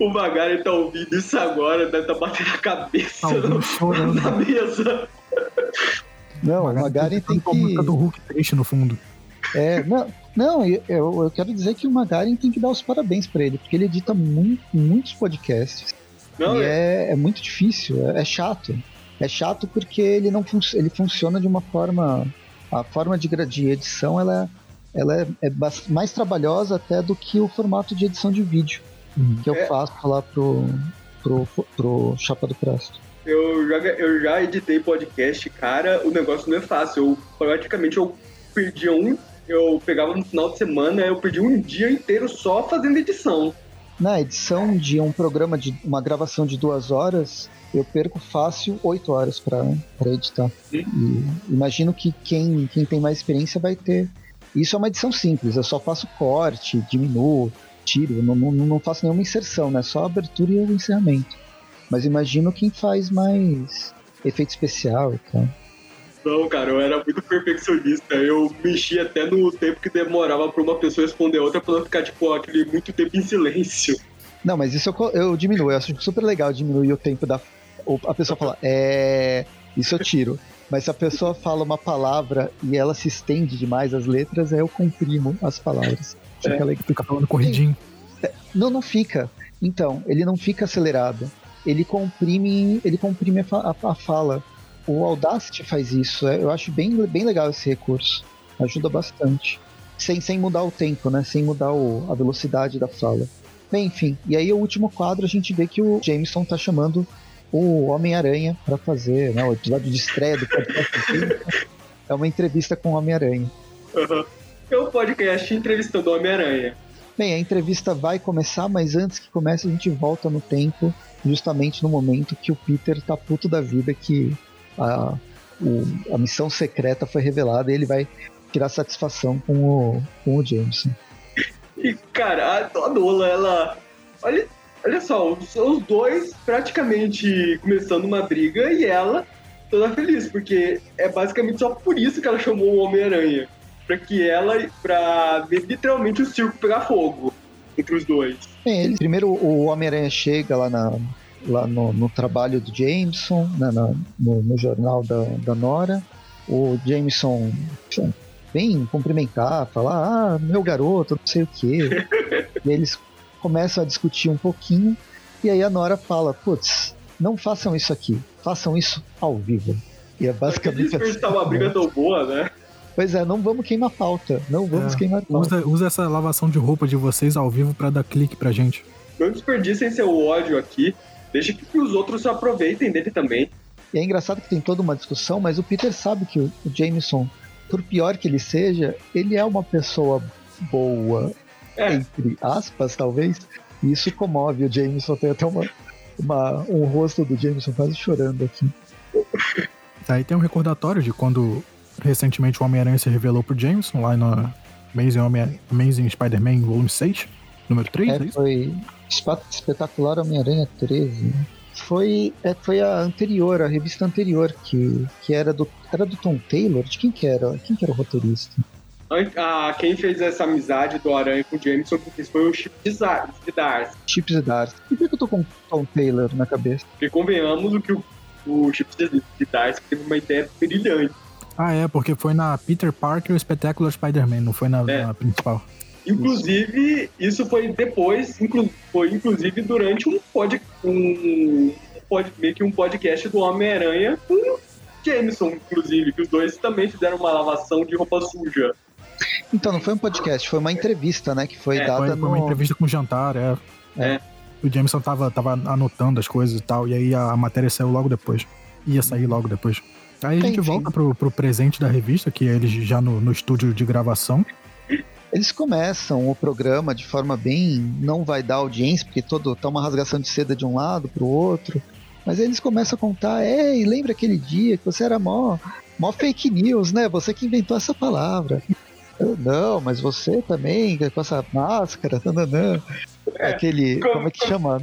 O Magari tá ouvindo isso agora, deve estar tá batendo a cabeça tá na mesa. Não, o Magaren tem que. A música do Hulk triste no fundo. É, não, não eu, eu quero dizer que o Magaren tem que dar os parabéns para ele, porque ele edita muito, muitos podcasts. Não, e é... É, é muito difícil, é, é, chato. É chato porque ele não fun ele funciona de uma forma. A forma de, de edição ela, ela é, é mais trabalhosa até do que o formato de edição de vídeo uhum. que eu é. faço lá pro, pro, pro Chapa do Presto. Eu já, eu já editei podcast, cara, o negócio não é fácil. Eu praticamente eu perdi um, eu pegava no final de semana, eu perdi um dia inteiro só fazendo edição. Na edição de um programa de uma gravação de duas horas, eu perco fácil oito horas para editar. E imagino que quem, quem tem mais experiência vai ter. Isso é uma edição simples, eu só faço corte, diminuo, tiro, não, não, não faço nenhuma inserção, né? Só a abertura e o encerramento. Mas imagino quem faz mais efeito especial e tal. Não, cara, eu era muito perfeccionista. Eu mexia até no tempo que demorava pra uma pessoa responder a outra pra não ficar, tipo, aquele muito tempo em silêncio. Não, mas isso eu, eu diminuo. Eu acho super legal diminuir o tempo da. A pessoa fala, é. Isso eu tiro. Mas se a pessoa fala uma palavra e ela se estende demais as letras, aí eu comprimo as palavras. É. fica falando corridinho. É, não, não fica. Então, ele não fica acelerado. Ele comprime, ele comprime a, a, a fala. O Audacity faz isso. É, eu acho bem, bem legal esse recurso. Ajuda bastante. Sem, sem mudar o tempo, né? Sem mudar o, a velocidade da fala. Bem, enfim. E aí, o último quadro, a gente vê que o Jameson tá chamando o Homem-Aranha para fazer né, o episódio de estreia do podcast. é uma entrevista com o Homem-Aranha. Uhum. É um podcast entrevistando o Homem-Aranha. Bem, a entrevista vai começar, mas antes que comece, a gente volta no tempo, justamente no momento que o Peter tá puto da vida que a, o, a missão secreta foi revelada e ele vai tirar satisfação com o, com o Jameson. E, cara, a Nola, ela. Olha, olha só, os, os dois praticamente começando uma briga e ela toda feliz, porque é basicamente só por isso que ela chamou o Homem-Aranha. Pra que ela, ver literalmente o circo pegar fogo entre os dois. Ele, primeiro o Homem-Aranha chega lá, na, lá no, no trabalho do Jameson, né, na, no, no, jornal da, da Nora. O Jameson vem cumprimentar, falar, ah, meu garoto, não sei o quê. e eles começam a discutir um pouquinho, e aí a Nora fala, putz, não façam isso aqui, façam isso ao vivo. E é basicamente. Assim, tá uma briga tão boa, né? Pois é, não vamos queimar pauta. Não vamos é, queimar pauta. Usa, usa essa lavação de roupa de vocês ao vivo para dar clique pra gente. Não desperdicem seu ódio aqui. Deixa que os outros se aproveitem dele também. E é engraçado que tem toda uma discussão, mas o Peter sabe que o Jameson por pior que ele seja, ele é uma pessoa boa, é. entre aspas, talvez. E isso comove o Jameson. Tem até uma, uma, um rosto do Jameson quase chorando aqui. Aí tem um recordatório de quando recentemente o Homem-Aranha se revelou pro Jameson, lá no Amazing, Amazing Spider-Man Volume 6, número 3, é, é Foi espetacular Homem-Aranha 13. Foi, é, foi a anterior, a revista anterior, que, que era, do, era do Tom Taylor. De quem que era? Quem que era o roteirista? Ah, quem fez essa amizade do Aranha com o Jameson foi o Chip Zdarsky. Chip Zdarsky. Por que eu tô com o Tom Taylor na cabeça? Porque convenhamos o que o, o Chip Zdarsky teve uma ideia brilhante. Ah, é, porque foi na Peter Parker o Spectacular Spider-Man, não foi na, é. na principal. Inclusive, isso foi depois, inclu, foi inclusive durante um pod, um, pod, meio que um podcast do Homem-Aranha com Jameson, inclusive, que os dois também fizeram uma lavação de roupa suja. Então, não foi um podcast, foi uma entrevista, né? Que foi é, dada foi, no... uma entrevista com o jantar, é. é. O Jameson tava, tava anotando as coisas e tal, e aí a matéria saiu logo depois. Ia sair logo depois. Aí a gente Enfim. volta pro, pro presente da revista, que é eles já no, no estúdio de gravação. Eles começam o programa de forma bem. não vai dar audiência, porque todo tá uma rasgação de seda de um lado pro outro. Mas eles começam a contar, ei, lembra aquele dia que você era mó, mó fake news, né? Você que inventou essa palavra. Eu, não, mas você também, com essa máscara, nananã. É, Aquele. Como, como é que chama?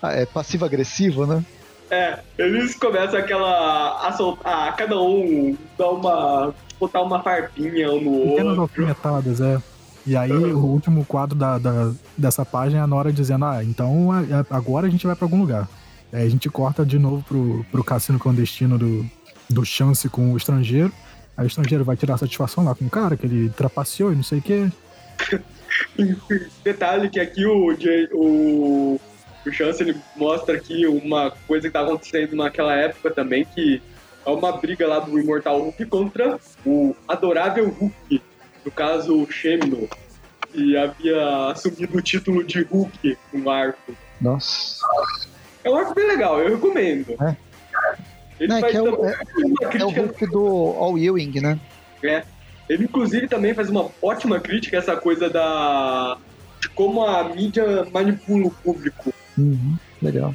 Ah, é passivo-agressivo, né? É, eles começam aquela. a soltar, cada um dá uma. botar uma farpinha um no Pequenas outro. alfinetadas, é. E aí, o último quadro da, da, dessa página é a Nora dizendo: Ah, então agora a gente vai para algum lugar. Aí a gente corta de novo pro, pro cassino clandestino do, do Chance com o estrangeiro. Aí o estrangeiro vai tirar satisfação lá com o cara, que ele trapaceou e não sei o quê. Detalhe que aqui o, o, o Chance ele mostra aqui uma coisa que tá acontecendo naquela época também, que é uma briga lá do Imortal Hulk contra o Adorável Hulk no caso o Shemino, que havia assumido o título de Hulk no arco. Nossa. É um arco bem legal, eu recomendo. É. Ele Não, é, é, o, é, é, o Hulk do All Ewing, né? É. Ele, inclusive, também faz uma ótima crítica a essa coisa da. de como a mídia manipula o público. Uhum, legal.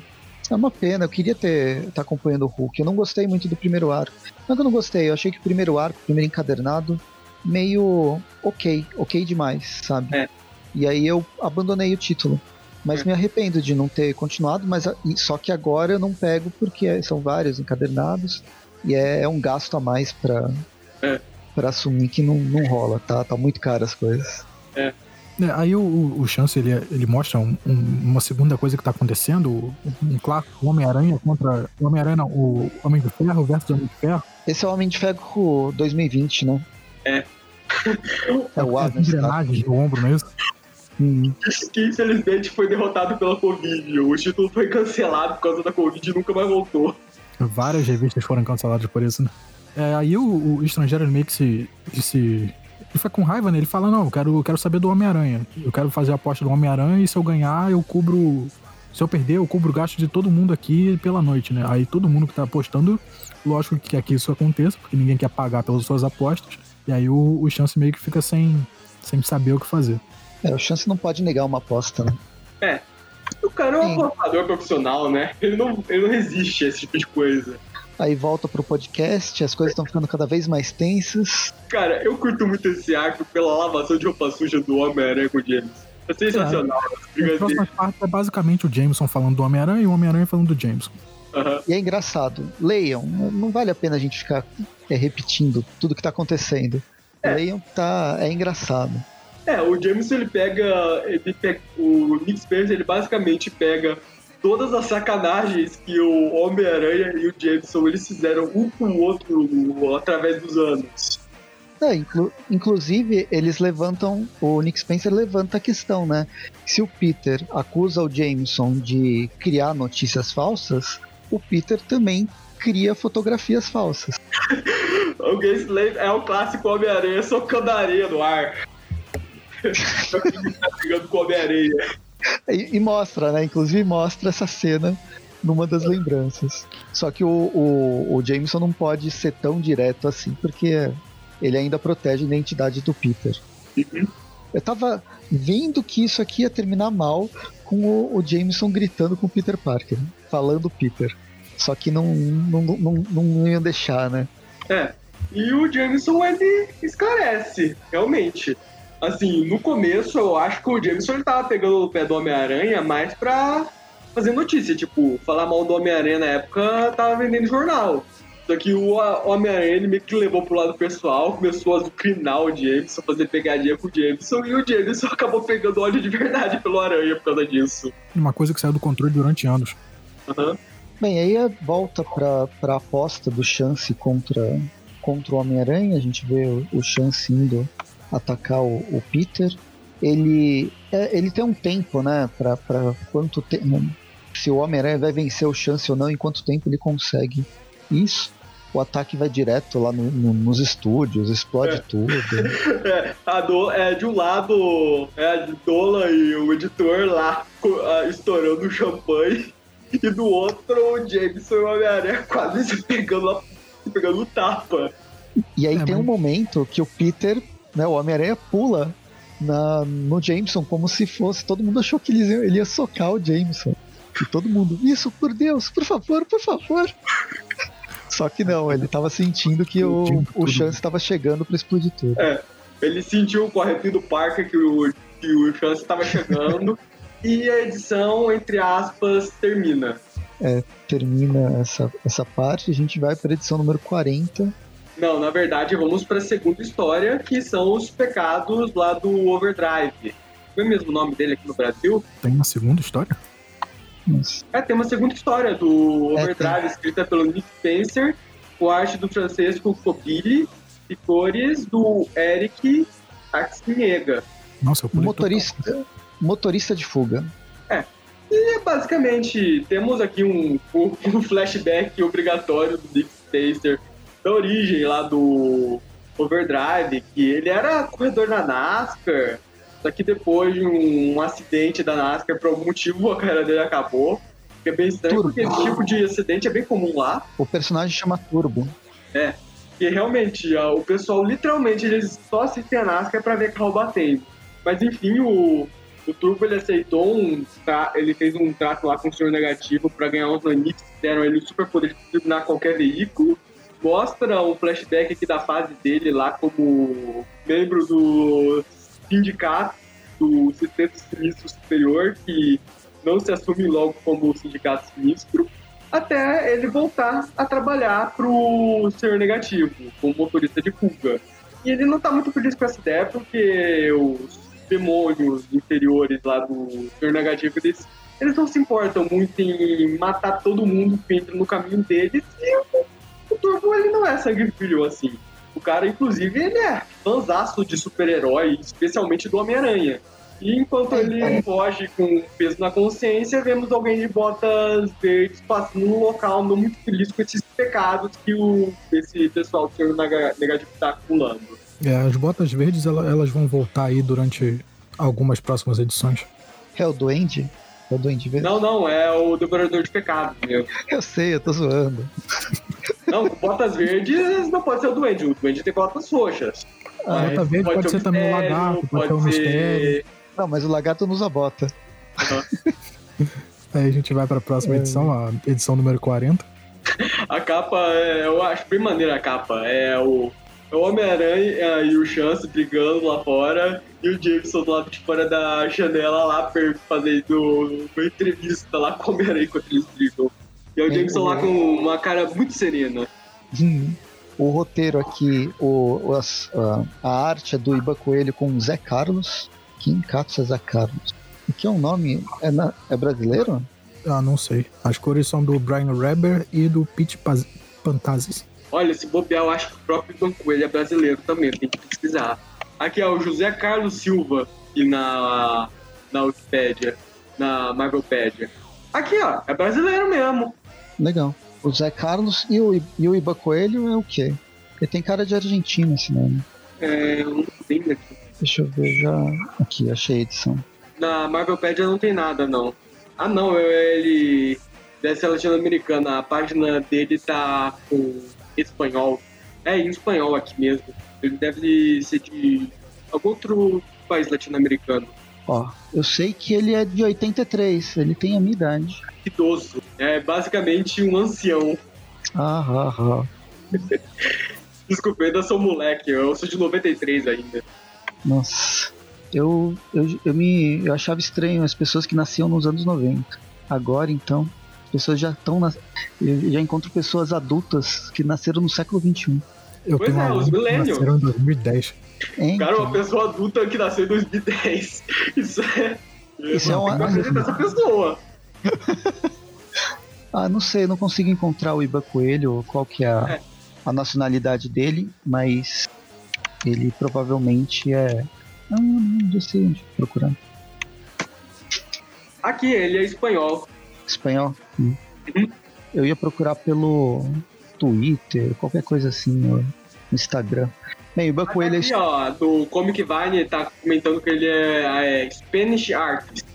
É uma pena, eu queria ter estar tá acompanhando o Hulk. Eu não gostei muito do primeiro arco. Não é que eu não gostei, eu achei que o primeiro arco, o primeiro encadernado, meio ok, ok demais, sabe? É. E aí eu abandonei o título. Mas é. me arrependo de não ter continuado, mas só que agora eu não pego porque são vários encadernados e é, é um gasto a mais para é. Pra assumir que não, não rola, tá? Tá muito caro as coisas. É. É, aí o, o Chance ele, ele mostra um, um, uma segunda coisa que tá acontecendo, um clássico Homem-Aranha contra o Homem-Aranha, o Homem de Ferro versus Homem de Ferro. Esse é o Homem de Ferro 2020, né? É. É o Adam. Engrenagens no ombro, não é isso? Hum. que infelizmente foi derrotado pela Covid. O título foi cancelado por causa da Covid e nunca mais voltou. Várias revistas foram canceladas por isso, né? É, aí o, o estrangeiro meio que se, que se. Ele fica com raiva, né? Ele fala: Não, eu quero, eu quero saber do Homem-Aranha. Eu quero fazer a aposta do Homem-Aranha e se eu ganhar, eu cubro. Se eu perder, eu cubro o gasto de todo mundo aqui pela noite, né? Aí todo mundo que tá apostando, lógico que aqui isso aconteça, porque ninguém quer pagar pelas suas apostas. E aí o, o Chance meio que fica sem, sem saber o que fazer. É, o Chance não pode negar uma aposta, né? É. O cara é um apostador profissional, né? Ele não, ele não resiste a esse tipo de coisa. Aí volta pro podcast, as coisas estão ficando cada vez mais tensas. Cara, eu curto muito esse arco pela lavação de roupa suja do Homem-Aranha com o James. É sensacional. brigas dele. próximas partes é basicamente o Jameson falando do Homem-Aranha e o Homem-Aranha falando do Jameson. Aham. E é engraçado. Leiam, não vale a pena a gente ficar é, repetindo tudo que tá acontecendo. É. Leiam, tá, é engraçado. É, o Jameson ele pega, ele pega. O Nick Spencer ele basicamente pega todas as sacanagens que o Homem-Aranha e o Jameson eles fizeram um com o outro através dos anos. É, inclu- inclusive, eles levantam. O Nick Spencer levanta a questão, né? Se o Peter acusa o Jameson de criar notícias falsas, o Peter também cria fotografias falsas. Lembra? É o clássico Homem-Aranha socando areia no ar. tá brigando com o Homem-Aranha. E, e mostra, né? Inclusive mostra essa cena numa das lembranças. Só que o, o, o Jameson não pode ser tão direto assim, porque ele ainda protege a identidade do Peter. Eu tava vendo que isso aqui ia terminar mal com o, o Jameson gritando com o Peter Parker, falando Peter. Só que não, não, não, não iam deixar, né? É. E o Jameson, ele esclarece, realmente. Assim, no começo eu acho que o Jameson ele tava pegando o pé do Homem-Aranha mais pra fazer notícia. Tipo, falar mal do Homem-Aranha na época tava vendendo jornal. Só que o Homem-Aranha ele meio que levou pro lado pessoal, começou a azucrinar o Jameson, fazer pegadinha com o Jameson, e o Jameson acabou pegando ódio de verdade pelo Aranha por causa disso. Uma coisa que saiu do controle durante anos. Aham. Bem, aí a volta pra, pra aposta do Chance contra, contra o Homem-Aranha. A gente vê o, o Chance indo atacar o, o Peter. Ele, é, ele tem um tempo, né? Pra, pra quanto tempo. Se o Homem-Aranha vai vencer o Chance ou não, em quanto tempo ele consegue isso. O ataque vai direto lá no- no- nos estúdios, explode É. tudo. É, a do, é, de um lado é a Dola e o editor lá estourando champanhe, e do outro o Jameson e o Homem-Aranha quase se pegando, lá- se pegando tapa. E aí É, tem um mas- momento que o Peter, né, o Homem-Aranha pula na, no Jameson como se fosse. Todo mundo achou que ele ia, ele ia socar o Jameson. E todo mundo, isso, por Deus, por favor, por favor. Só que não, ele tava sentindo que o, o. Chance tava chegando pra explodir tudo. Ele sentiu com o arrepio do Parker que o, que o Chance estava chegando, e a edição, entre aspas, termina. Termina essa, essa parte, a gente vai pra edição número 40. Não, na verdade, vamos para a segunda história, que são os pecados lá do Overdrive. Foi mesmo o nome dele aqui no Brasil? Tem uma segunda história? É, tem uma segunda história do É, Overdrive, escrita pelo Nick Spencer, com arte do Francesco Cobili e cores do Eric Axinega. Nossa, eu motorista, motorista de fuga. E basicamente temos aqui um, um- um flashback obrigatório do Nick Spencer da origem lá do Overdrive, que ele era corredor da NASCAR, só que depois de um acidente da NASCAR, por algum motivo a carreira dele acabou. Que é bem estranho, Turbo. porque esse tipo de acidente é bem comum lá. O personagem chama Turbo. E realmente, ó, o pessoal literalmente eles só assistem a NASCAR pra ver carro batendo. Mas enfim, o, o Turbo ele aceitou um. tra- Ele fez um trato lá com o senhor negativo pra ganhar uns Nanix que deram ele o super poder de turbinar qualquer veículo. Mostra um flashback aqui da fase dele lá como membro do sindicato do Sistema Sinistro Superior, que não se assume logo como sindicato sinistro até ele voltar a trabalhar pro Senhor Negativo, como motorista de fuga. E ele não tá muito feliz com essa ideia, porque os demônios inferiores lá do Senhor Negativo, eles, eles não se importam muito em matar todo mundo que entra no caminho deles, e o, o Turbo, ele não é sangue frio assim. O cara, inclusive, ele é fãzaço de super-herói, especialmente do Homem-Aranha. E enquanto ele foge com peso na consciência, vemos alguém de botas verdes passando num local não muito feliz com esses pecados que o, esse pessoal do Senhor Negativo está acumulando. É, as botas verdes elas vão voltar aí durante algumas próximas edições. É o Duende? É o Duende Verde? Não, não, é o Devorador de Pecados, meu. Eu sei, eu tô zoando. Não, botas verdes não pode ser o Duende. O Duende tem botas roxas. Ah, bota verde pode, pode ser, também o lagarto, pode, ser o mistério. Não, mas o lagarto não usa bota. Uhum. Aí a gente vai pra próxima é. edição, a edição número 40. A capa, é, eu acho bem maneira a capa. É o, é o Homem-Aranha e o Chance brigando lá fora e o Jameson do lado de fora da janela lá fazendo uma entrevista lá com o Homem-Aranha enquanto eles brigam. E é o Jameson lá com uma cara muito serena. Hum. O roteiro aqui, o, a, a arte é do Iba Coelho com o Zé Carlos. Kim Katsu Zé Carlos. O que é um nome? É, na, é brasileiro? Ah, não sei. As cores são do Brian Reber e do Pete Pantazis. Olha, se bobear, eu acho que o próprio Iban Coelho é brasileiro também, tem que pesquisar. Aqui é o José Carlos Silva, e na, na Wikipedia, na Marvelpedia. Aqui, ó, é brasileiro mesmo. Legal. O Zé Carlos e o, e o Iba Coelho é o quê? Ele tem cara de argentino esse nome. É, eu não tenho aqui. Deixa eu ver já. Aqui, achei a edição. Na Marvelpedia não tem nada, não. Ah, não, ele. Deve ser latino-americana. A página dele tá com espanhol. É, em espanhol aqui mesmo. Ele deve ser de algum outro país latino-americano. Ó, eu sei que ele é de 83, ele tem a minha idade. Idoso. É basicamente um ancião. Ah, ah, ah. Desculpa, eu ainda sou moleque, eu sou de 93 ainda. Nossa, eu, eu, eu, me, eu achava estranho as pessoas que nasciam nos anos 90. Agora, então, as pessoas já estão. Na, eu já encontro pessoas adultas que nasceram no século XXI. Eu pois tenho é, os millennials. Nasceram em 2010. É, Cara, uma pessoa adulta que nasceu em 2010. Isso é. Isso é uma. essa pessoa. ah, não sei, não consigo encontrar o Iba Coelho, qual que é a, é. a nacionalidade dele, mas ele provavelmente é. Não, não sei onde procurar. Aqui, ele é espanhol. Espanhol? Hum. Uhum. Eu ia procurar pelo Twitter, qualquer coisa assim, no Instagram. Bem, o Buck ele é. ó, do Comic Vine tá comentando que ele é, é Spanish Artist.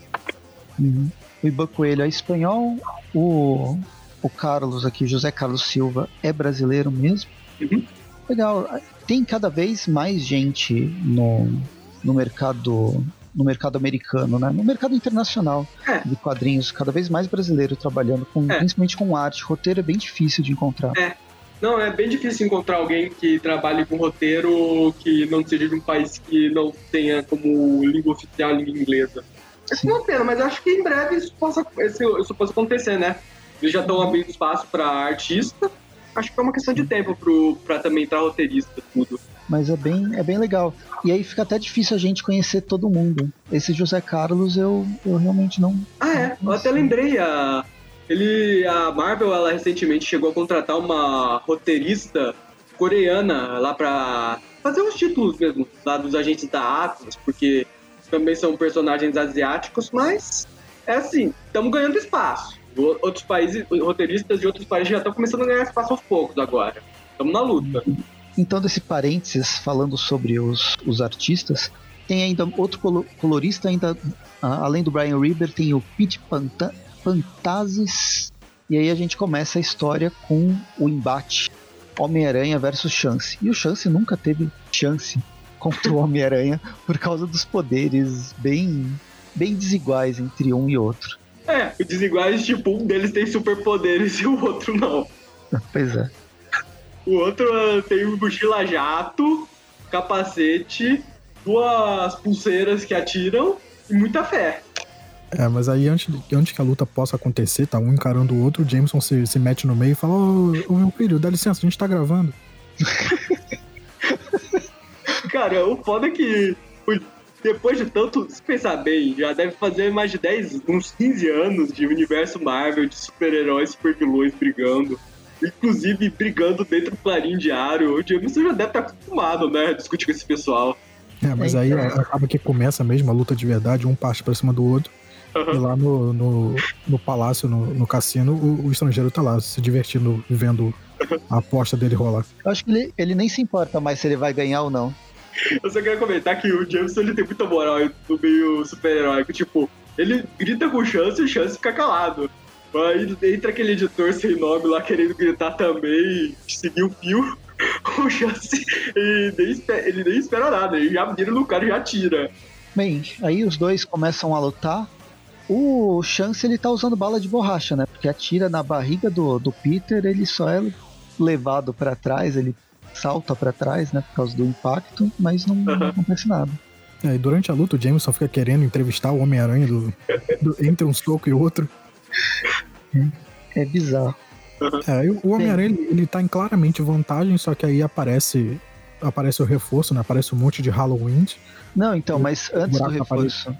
Uhum. O Iban Coelho é espanhol, o, o Carlos aqui, José Carlos Silva, é brasileiro mesmo. Uhum. Legal tem cada vez mais gente no, no mercado no mercado americano, né? No mercado internacional é. de quadrinhos, cada vez mais brasileiro trabalhando com, é. principalmente com arte. Roteiro é bem difícil de encontrar. É. Não, é bem difícil encontrar alguém que trabalhe com roteiro que não seja de um país que não tenha como língua oficial a língua inglesa. É uma pena, mas acho que em breve isso possa, isso, isso possa acontecer, né? Eles já estão abrindo espaço para artista acho que é uma questão de tempo pro, pra também entrar roteirista, tudo. Mas é bem, é bem legal. E aí fica até difícil a gente conhecer todo mundo. Esse José Carlos eu, eu realmente não. Ah, é? Não eu até lembrei. A, ele, a Marvel, ela recentemente chegou a contratar uma roteirista coreana lá pra fazer os títulos mesmo, lá dos agentes da Atlas, porque também são personagens asiáticos, mas é assim, estamos ganhando espaço. Outros países, roteiristas de outros países já estão começando a ganhar espaço aos poucos agora. Estamos na luta. Então, desse parênteses, falando sobre os, os artistas, tem ainda outro colorista, ainda além do Brian Reber, tem o Pete Panta, Pantazis. E aí a gente começa a história com o embate Homem-Aranha versus Chance. E o Chance nunca teve chance contra o Homem-Aranha por causa dos poderes bem, bem desiguais entre um e outro. É, desiguais, tipo, um deles tem superpoderes e o outro não. Pois é. O outro uh, tem um mochila jato, capacete, duas pulseiras que atiram e muita fé. É, mas aí antes, antes que a luta possa acontecer, tá um encarando o outro, o Jameson se, se mete no meio e fala: Ô, oh, meu filho, dá licença, a gente tá gravando. Cara, o foda é que depois de tanto, se pensar bem, já deve fazer mais de 10, uns 15 anos de universo Marvel, de super-heróis, super-vilões brigando. Inclusive brigando dentro do Clarim Diário. O Jameson já deve estar acostumado, né? A discutir com esse pessoal. É, mas aí acaba que começa mesmo a luta de verdade, um parte pra cima do outro. Uhum. E lá no, no, no palácio, no, no cassino, o, o, estrangeiro tá lá se divertindo, vendo a aposta dele rolar. Eu acho que ele, ele nem se importa mais se ele vai ganhar ou não. Eu só queria comentar que o Jameson ele tem muita moral no meio super-heróico. Tipo, ele grita com o Chance e o Chance fica calado. Aí entra aquele editor sem nome lá querendo gritar também, seguir o fio. O Chance, ele nem, espera, ele nem espera nada, ele já vira no cara e já tira. Bem, aí os dois começam a lutar. O Chance ele tá usando bala de borracha, né? Porque atira na barriga do, do Peter, ele só é levado para trás, ele salta para trás, né? Por causa do impacto, mas não, não acontece nada. É, e durante a luta, o Jameson fica querendo entrevistar o Homem-Aranha do, do, entre um soco e outro. É, bizarro. É, o Homem-Aranha ele, ele tá em claramente vantagem, só que aí aparece aparece o reforço, né? Aparece um monte de Halloween. Não, então, mas antes do reforço.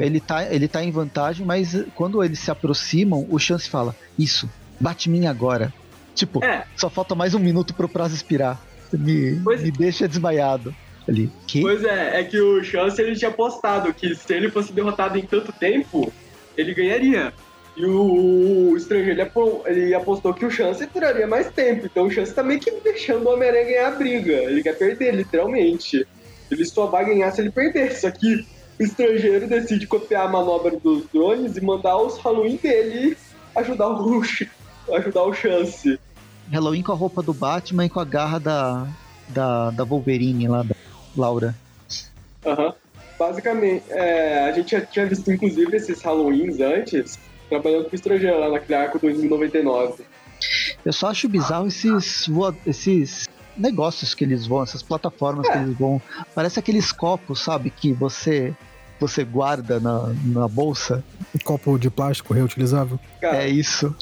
Ele tá, ele tá em vantagem, mas quando eles se aproximam, o Chance fala: Isso, bate mim agora. Tipo, é. só falta mais um minuto pro prazo expirar. Me, me deixa desmaiado. Ali. Que? Pois é, é que o Chance ele tinha apostado que se ele fosse derrotado em tanto tempo, ele ganharia. E o, o estrangeiro ele, apostou que o Chance duraria mais tempo. Então o Chance tá meio que deixando o Homem-Aranha ganhar a briga. Ele quer perder, literalmente. Ele só vai ganhar se ele perder. Só que o estrangeiro decide copiar a manobra dos drones e mandar os Halloween dele ajudar o, ajudar o Chance. Halloween com a roupa do Batman e com a garra da, da, da Wolverine lá, da Laura. Aham. Uhum. Basicamente, é, a gente já tinha visto inclusive esses Halloweens antes, trabalhando com o estrangeiro lá naquele arco 2099. Eu só acho bizarro esses, esses negócios que eles vão, essas plataformas é. que eles vão. Parece aqueles copos, sabe, que você você guarda na, na bolsa. Um copo de plástico reutilizável? Cara, é isso.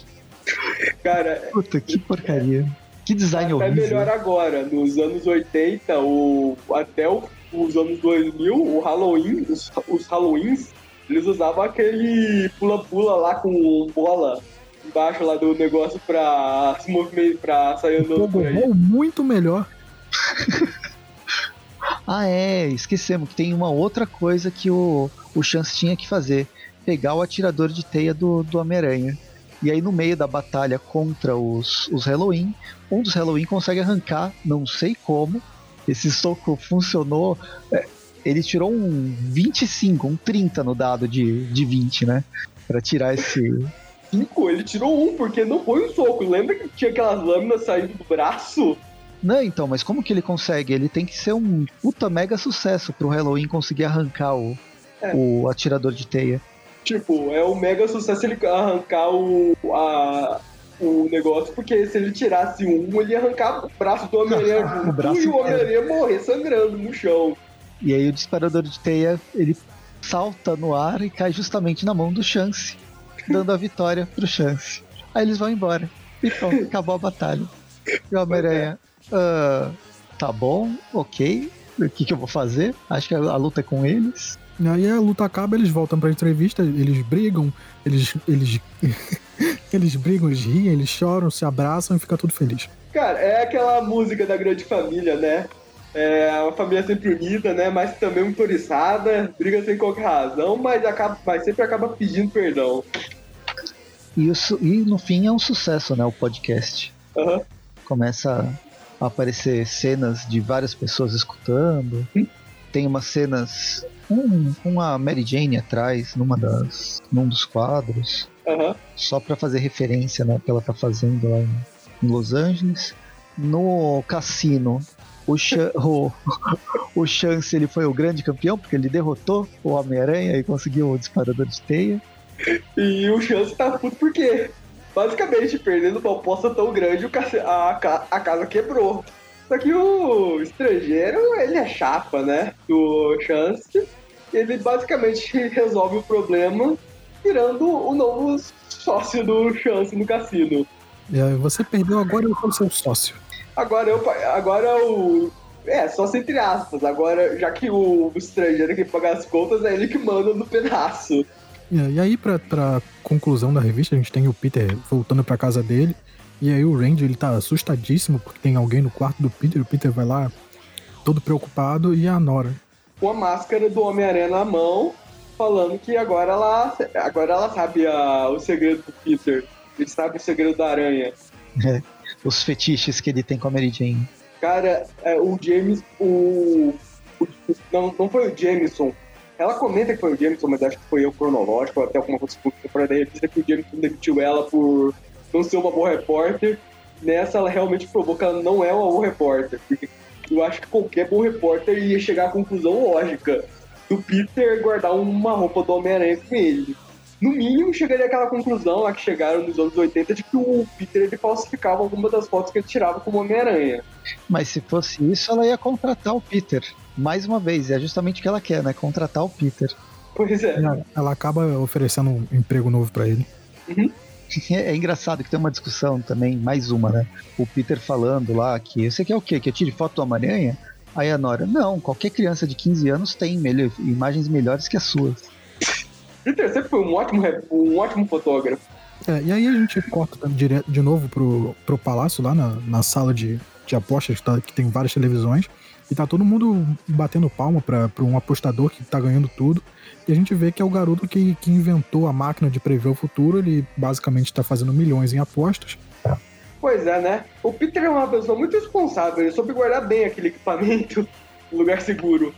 Cara. Puta, que porcaria. Que design até horrível. melhor agora. Nos anos 80, o, até o, os anos 2000, o Halloween, os, os Halloweens, eles usavam aquele pula-pula lá com bola embaixo lá do negócio pra se movimentar, pra sair andando por aí. muito melhor. ah, é, esquecemos que tem uma outra coisa que o, o Chance tinha que fazer: pegar o atirador de teia do, do Homem-Aranha. E aí, no meio da batalha contra os, os Halloween, um dos Halloween consegue arrancar, não sei como. Esse soco funcionou. É, ele tirou um 25, um 30 no dado de, de 20, né? Pra tirar esse, cinco, ele tirou um, porque não foi um soco. Lembra que tinha aquelas lâminas saindo do braço? Não, então, mas como que ele consegue? Ele tem que ser um puta mega sucesso pro Halloween conseguir arrancar o, é. o atirador de teia. Tipo, é um mega sucesso ele arrancar o, a, o negócio, porque se ele tirasse um, ele ia arrancar o braço do Homem-Aranha junto e o Homem-Aranha morrer sangrando no chão. E aí o disparador de teia, ele salta no ar e cai justamente na mão do Chance dando a vitória pro Chance. Aí eles vão embora. E pronto, acabou a batalha. E o Homem-Aranha, uh, tá bom, ok. O que, que eu vou fazer? Acho que a luta é com eles. E aí a luta acaba, eles voltam pra entrevista, eles brigam, eles. eles. eles brigam, eles riem, eles choram, se abraçam e fica tudo feliz. Cara, é aquela música da grande família, né? É uma família sempre unida, né? Mas também muito oriçada, briga sem qualquer razão, mas, acaba, mas sempre acaba pedindo perdão. Isso, e no fim é um sucesso, né? O podcast. Uhum. Começa a aparecer cenas de várias pessoas escutando. Tem umas cenas com, com a Mary Jane atrás, numa das, num dos quadros. Uhum. Só para fazer referência né, que ela tá fazendo lá em, Los Angeles. No cassino, o, o, o Chance ele foi o grande campeão, porque ele derrotou o Homem-Aranha e conseguiu o disparador de teia. E o Chance tá puto porque, basicamente, perdendo uma aposta tão grande, a, a casa quebrou. Só que o estrangeiro, ele é chapa, né? O Chance, ele basicamente resolve o problema virando o novo sócio do Chance no cassino. É, você perdeu, agora eu sou seu sócio. Agora eu agora o é, só entre aspas. Agora, já que o, o estrangeiro que paga as contas, é ele que manda no pedaço. É, e aí, pra, pra conclusão da revista, a gente tem o Peter voltando pra casa dele. E aí o Randy, ele tá assustadíssimo porque tem alguém no quarto do Peter. O Peter vai lá, todo preocupado, e a Nora. Com a máscara do Homem-Aranha na mão, falando que agora ela, agora ela sabe a, o segredo do Peter. Ele sabe o segredo da aranha. É, os fetiches que ele tem com a Mary Jane. Cara, é, o James. O, o, não, não foi o Jameson. Ela comenta que foi o Jameson, mas acho que foi eu cronológico, ou até alguma coisa fora da revista que o Jameson demitiu ela por não ser uma boa repórter. Nessa, ela realmente provou que ela não é uma boa repórter. Porque eu acho que qualquer bom repórter ia chegar à conclusão lógica do Peter guardar uma roupa do Homem-Aranha com ele. No mínimo, chegaria àquela conclusão lá que chegaram nos anos 80 de que o Peter ele falsificava alguma das fotos que ele tirava como Homem-Aranha. Mas se fosse isso, ela ia contratar o Peter. Mais uma vez, é justamente o que ela quer, né? Contratar o Peter. Pois é. Ela, ela acaba oferecendo um emprego novo para ele. Uhum. É, engraçado que tem uma discussão também, mais uma, né? O Peter falando lá que você quer o quê? Que eu tire foto do Homem-Aranha? Aí a Nora, não, qualquer criança de 15 anos tem melhor, imagens melhores que as suas. Peter sempre foi um ótimo, um ótimo fotógrafo. É, e aí a gente corta direto de novo pro, pro palácio, lá na, na sala de, de apostas, que, tá, que tem várias televisões. E tá todo mundo batendo palma pra um apostador que tá ganhando tudo. E a gente vê que é o garoto que, que inventou a máquina de prever o futuro. Ele basicamente tá fazendo milhões em apostas. Pois é, né? O Peter é uma pessoa muito responsável. Ele soube guardar bem aquele equipamento no lugar seguro.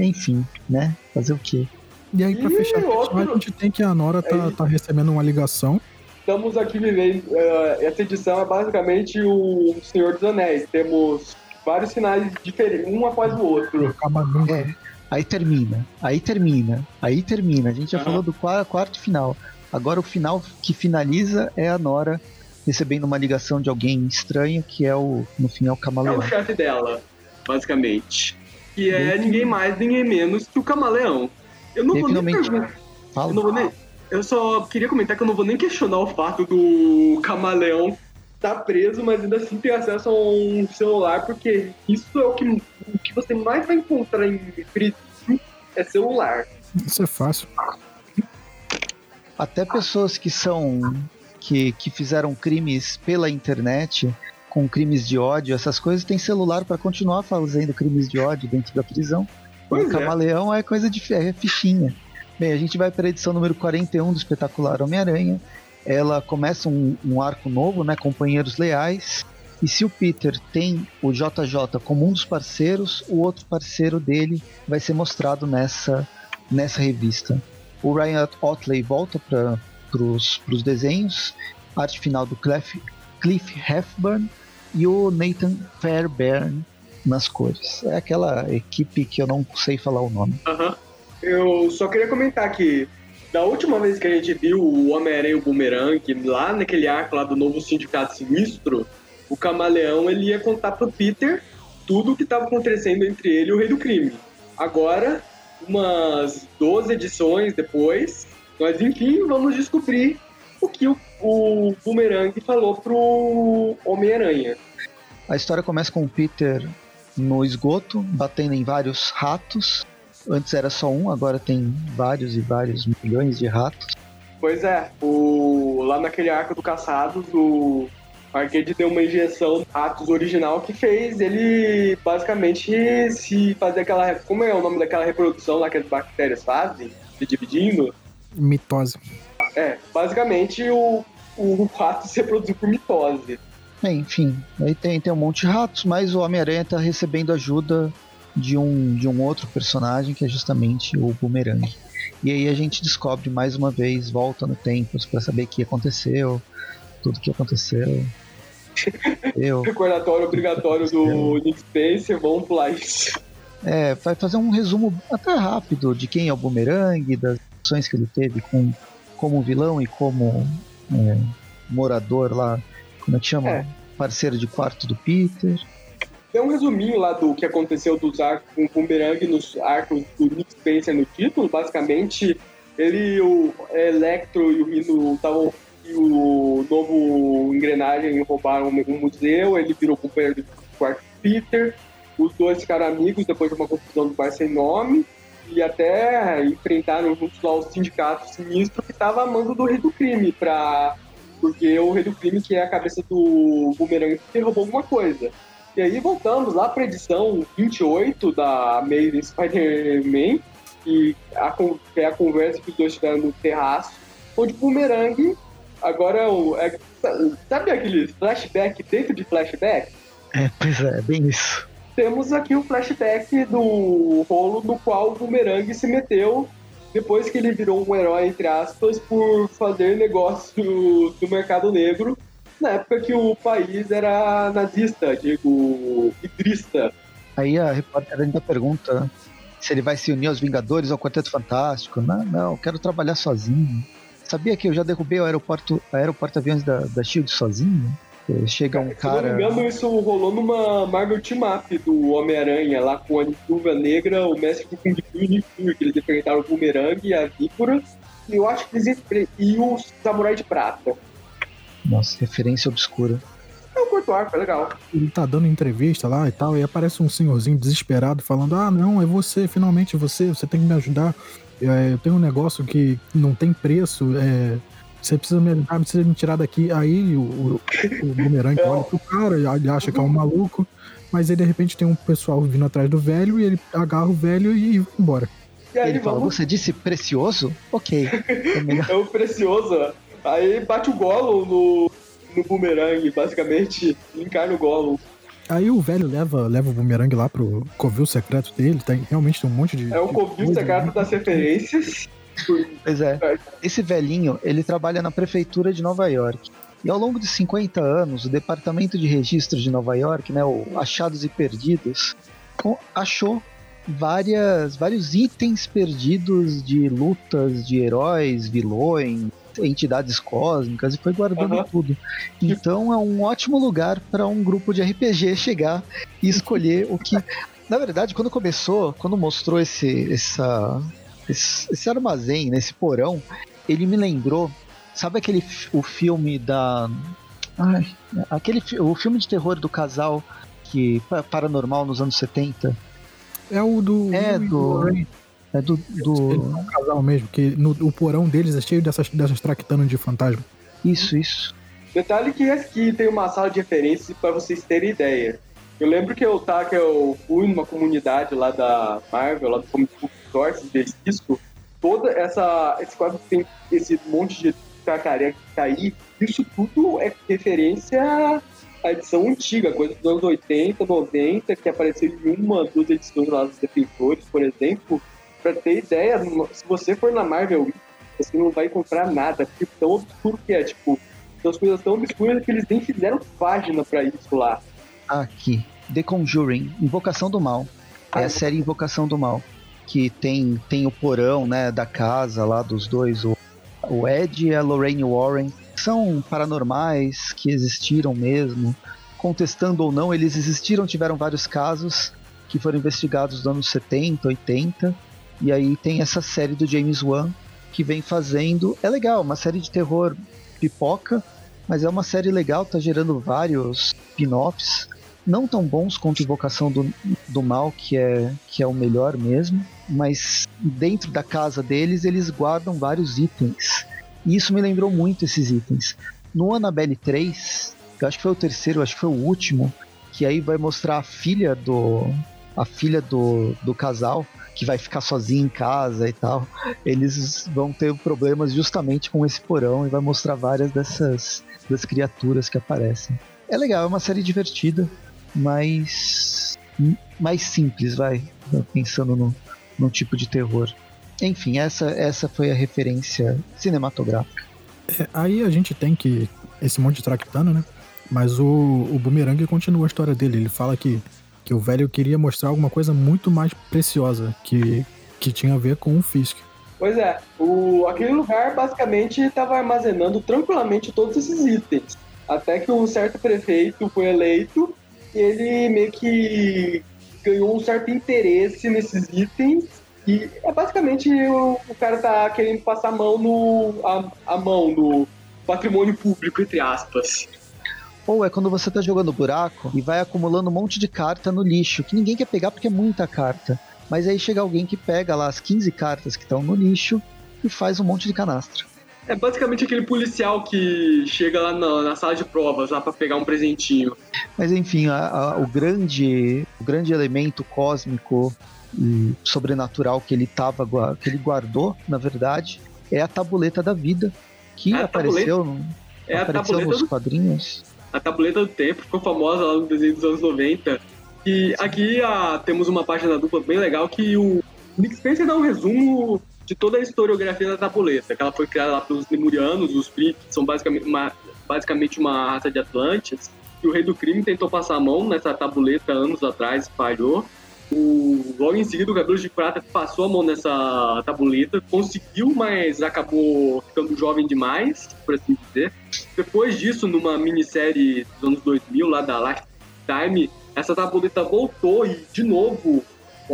Enfim, né? Fazer o quê? E aí, pra E fechar a outro- questão, a gente tem que a Nora tá, Aí- tá recebendo uma ligação. Estamos aqui vivendo. eh, essa edição é basicamente o Senhor dos Anéis. Temos vários sinais diferentes, um após o outro. Acaba nunca. É, aí termina, aí termina, aí termina. A gente já Aham. falou do qua- quarto final. Agora o final que finaliza é a Nora recebendo uma ligação de alguém estranho, que é o, no fim, é o É o camaleão. chefe dela, basicamente. Que é ninguém mais, ninguém menos que o Camaleão. Eu não vou nem perguntar. Fala. Eu, não vou nem- eu só queria comentar que eu não vou nem questionar o fato do camaleão estar preso, mas ainda assim ter acesso a um celular, porque isso é o que, o que você mais vai encontrar em presídio é celular. Isso é fácil. Até pessoas que são. Que, que fizeram crimes pela internet, com crimes de ódio, essas coisas, têm celular para continuar fazendo crimes de ódio dentro da prisão. Pois o é. camaleão é coisa de é fichinha. Bem, a gente vai para a edição número 41 do Espetacular Homem-Aranha. Ela começa um, um arco novo, né? Companheiros leais. E se o Peter tem o JJ como um dos parceiros, o outro parceiro dele vai ser mostrado nessa, nessa revista. O Ryan Otley volta para os desenhos, arte final do Cliff, Cliff Heffburn e o Nathan Fairbairn nas cores. É aquela equipe que eu não sei falar o nome. Aham. Eu só queria comentar que da última vez que a gente viu o Homem-Aranha e o Boomerang, lá naquele arco lá do novo Sindicato Sinistro, o Camaleão ele ia contar pro Peter tudo o que estava acontecendo entre ele e o Rei do Crime. Agora, umas 12 edições depois, nós enfim vamos descobrir o que o, o Boomerang falou pro Homem-Aranha. A história começa com o Peter no esgoto, batendo em vários ratos. Antes era só um, agora tem vários e vários milhões de ratos. Pois é, o, lá naquele arco do Caçados, o Arcade deu uma injeção Atos original que fez ele basicamente se fazer aquela. Como é o nome daquela reprodução lá que as bactérias fazem? Se dividindo? Mitose. É, basicamente o, o rato se reproduziu por mitose. Bem, enfim, aí tem, tem um monte de ratos, mas o Homem-Aranha tá recebendo ajuda de um, de um outro personagem que é justamente o Boomerang. E aí a gente descobre mais uma vez, volta no tempo para saber o que aconteceu, tudo que aconteceu. Eu, Recordatório obrigatório do Nick Spencer, vamos pular isso. É, vai fazer um resumo até rápido de quem é o Boomerang, das ações que ele teve com, como vilão e como é, morador lá, como é que chama? É. Parceiro de quarto do Peter. Tem um resuminho lá do que aconteceu dos arcos com o Boomerang nos arcos do Nick Spencer no título. Basicamente, ele, o Electro e o Rino estavam. E o novo engrenagem roubaram um museu. Ele virou companheiro do quarto Peter. Os dois ficaram amigos depois de uma confusão do bar sem nome. E até enfrentaram juntos lá o sindicato sinistro que estava amando do rei do crime. Pra... Porque o rei do crime, que é a cabeça do Boomerang, que roubou alguma coisa. E aí voltamos lá para edição 28 da Amazing Spider-Man, que, a, é a conversa que os dois tiveram no terraço, onde o Boomerang agora é, é, sabe aquele flashback dentro de flashback? É, pois é, bem isso. Temos aqui o flashback do rolo no qual o Boomerang se meteu depois que ele virou um herói, entre aspas, por fazer negócio do mercado negro na época que o país era nazista, digo, idrista. Aí a repórter ainda pergunta se ele vai se unir aos Vingadores ou ao Quarteto Fantástico. Não, não, quero trabalhar sozinho. Sabia que eu já derrubei o aeroporto, aeroporto aviões da, da Shield sozinho? Chega um cara. Se não me engano, isso rolou numa Marvel Team Up do Homem-Aranha, lá com a Nituva Negra, o mestre do Kung Fu e o que eles enfrentaram o Boomerang, a Víbora, e eu acho que eles e o Samurai de Prata. Nossa, referência obscura. É um curto arco, é legal. Ele tá dando entrevista lá e tal, e aparece um senhorzinho desesperado falando: Ah, não, é você, finalmente você, você tem que me ajudar. É, eu tenho um negócio que não tem preço, é, você precisa me ajudar, precisa me tirar daqui. Aí o, o, o bumerangue olha pro cara, ele acha que é um maluco, mas aí de repente tem um pessoal vindo atrás do velho e ele agarra o velho e vai embora. E aí, ele vamos... fala, você disse precioso? Ok. É, é o precioso. Aí bate o Gollum no, no boomerang, basicamente, encarna o Gollum. Aí o velho leva, leva o boomerang lá pro covil secreto dele, tem, realmente tem um monte de. É o covil secreto né? das referências. Pois é. Esse velhinho, ele trabalha na prefeitura de Nova York. E ao longo de 50 anos, o Departamento de Registro de Nova York, né, o Achados e Perdidos, achou várias, vários itens perdidos de lutas de heróis, vilões, entidades cósmicas e foi guardando uhum. tudo. Então é um ótimo lugar para um grupo de RPG chegar e escolher o que. Na verdade, quando começou, quando mostrou esse, essa, esse, esse armazém, nesse né, porão, ele me lembrou. Sabe aquele o filme da. Ai, aquele o filme de terror do casal que paranormal nos anos 70? É o do. É do. É do. do... É um casal mesmo, que no, o porão deles é cheio dessas, dessas tractanas de fantasma. Isso, isso. Detalhe que aqui tem uma sala de referência para vocês terem ideia. Eu lembro que eu, tá, que eu fui numa comunidade lá da Marvel, lá do Comic Book Source desse disco, toda essa esse quadro tem esse monte de cacareca que tá aí, isso tudo é referência à edição antiga, coisa dos anos 80, 90, que apareceu em uma, duas edições lá dos Defensores, por exemplo, Pra ter ideia, se você for na Marvel, você não vai comprar nada, porque tão obscuro que é, tipo, são as coisas tão obscuras que eles nem fizeram página para isso lá. Aqui, The Conjuring, Invocação do Mal. É a ah, série Invocação do Mal, que tem, tem o porão, né, da casa lá dos dois, o, o Ed e a Lorraine Warren. São paranormais que existiram mesmo, contestando ou não, eles existiram, tiveram vários casos que foram investigados nos anos 70, 80 e aí tem essa série do James Wan que vem fazendo. É legal, uma série de terror pipoca, mas é uma série legal, tá gerando vários spin-offs. Não tão bons quanto Invocação do, do Mal, que é, que é o melhor mesmo, mas dentro da casa deles eles guardam vários itens. E isso me lembrou muito esses itens. No Annabelle 3, eu acho que foi o terceiro, acho que foi o último, que aí vai mostrar a filha do. a filha do, do casal que vai ficar sozinho em casa e tal, eles vão ter problemas justamente com esse porão e vai mostrar várias dessas das criaturas que aparecem. É legal, é uma série divertida, mas mais simples, vai, pensando no, no tipo de terror. Enfim, essa, essa foi a referência cinematográfica. É, aí a gente tem que esse monte de tractano, né? Mas o, o Boomerang continua a história dele. Ele fala que que o velho queria mostrar alguma coisa muito mais preciosa que, que tinha a ver com o Fisk. Pois é, o, aquele lugar basicamente estava armazenando tranquilamente todos esses itens. Até que um certo prefeito foi eleito e ele meio que ganhou um certo interesse nesses itens. E é basicamente o, o cara tá querendo passar a mão no. a, a mão no patrimônio público, entre aspas. Ou é quando você tá jogando buraco e vai acumulando um monte de carta no lixo, que ninguém quer pegar porque é muita carta. Mas aí chega alguém que pega lá as 15 cartas que estão no lixo e faz um monte de canastra. É basicamente aquele policial que chega lá na, na sala de provas lá para pegar um presentinho. Mas enfim, a, a, o grande o grande elemento cósmico e sobrenatural que ele tava que ele guardou, na verdade, é a tabuleta da vida que é apareceu, no, é apareceu nos do, quadrinhos. A tabuleta do tempo ficou famosa lá no desenho dos anos 90. E aqui a, temos uma página dupla bem legal que o Nick Spencer dá um resumo de toda a historiografia da tabuleta, que ela foi criada lá pelos Lemurianos, os Free, que são basicamente uma, basicamente uma raça de Atlantes, e o Rei do Crime tentou passar a mão nessa tabuleta anos atrás, falhou. O, logo em seguida, o Cabelo de Prata passou a mão nessa tabuleta, conseguiu, mas acabou ficando jovem demais, por assim dizer. Depois disso, numa minissérie dos anos 2000, lá da Lifetime, essa tabuleta voltou e, de novo,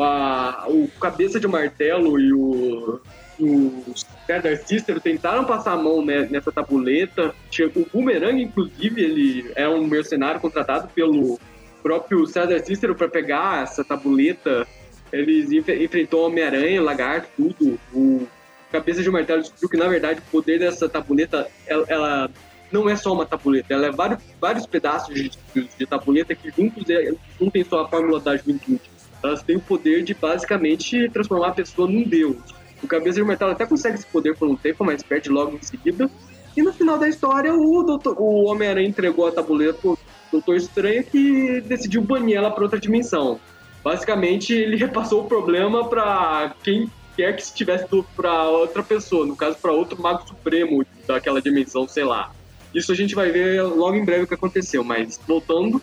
a, o Cabeça de Martelo e o, o César Cícero tentaram passar a mão né, nessa tabuleta. O Boomerang, inclusive, ele é um mercenário contratado pelo próprio César Cícero para pegar essa tabuleta. Eles enf enfrentou Homem-Aranha, Lagarto, tudo. O Cabeça de Martelo descobriu que, na verdade, o poder dessa tabuleta, ela, ela não é só uma tabuleta, ela é vários, vários pedaços de, de, de tabuleta que juntos é, juntem só a fórmula da juventude elas têm o poder de basicamente transformar a pessoa num deus. O Cabeça de Metal até consegue esse poder por um tempo, mas perde logo em seguida. E no final da história, o, o Homem-Aranha entregou a tabuleira pro Doutor Estranho que decidiu banir ela para outra dimensão. Basicamente, ele repassou o problema para quem quer que estivesse para outra pessoa, no caso, para outro Mago Supremo daquela dimensão, sei lá. Isso a gente vai ver logo em breve o que aconteceu, mas voltando,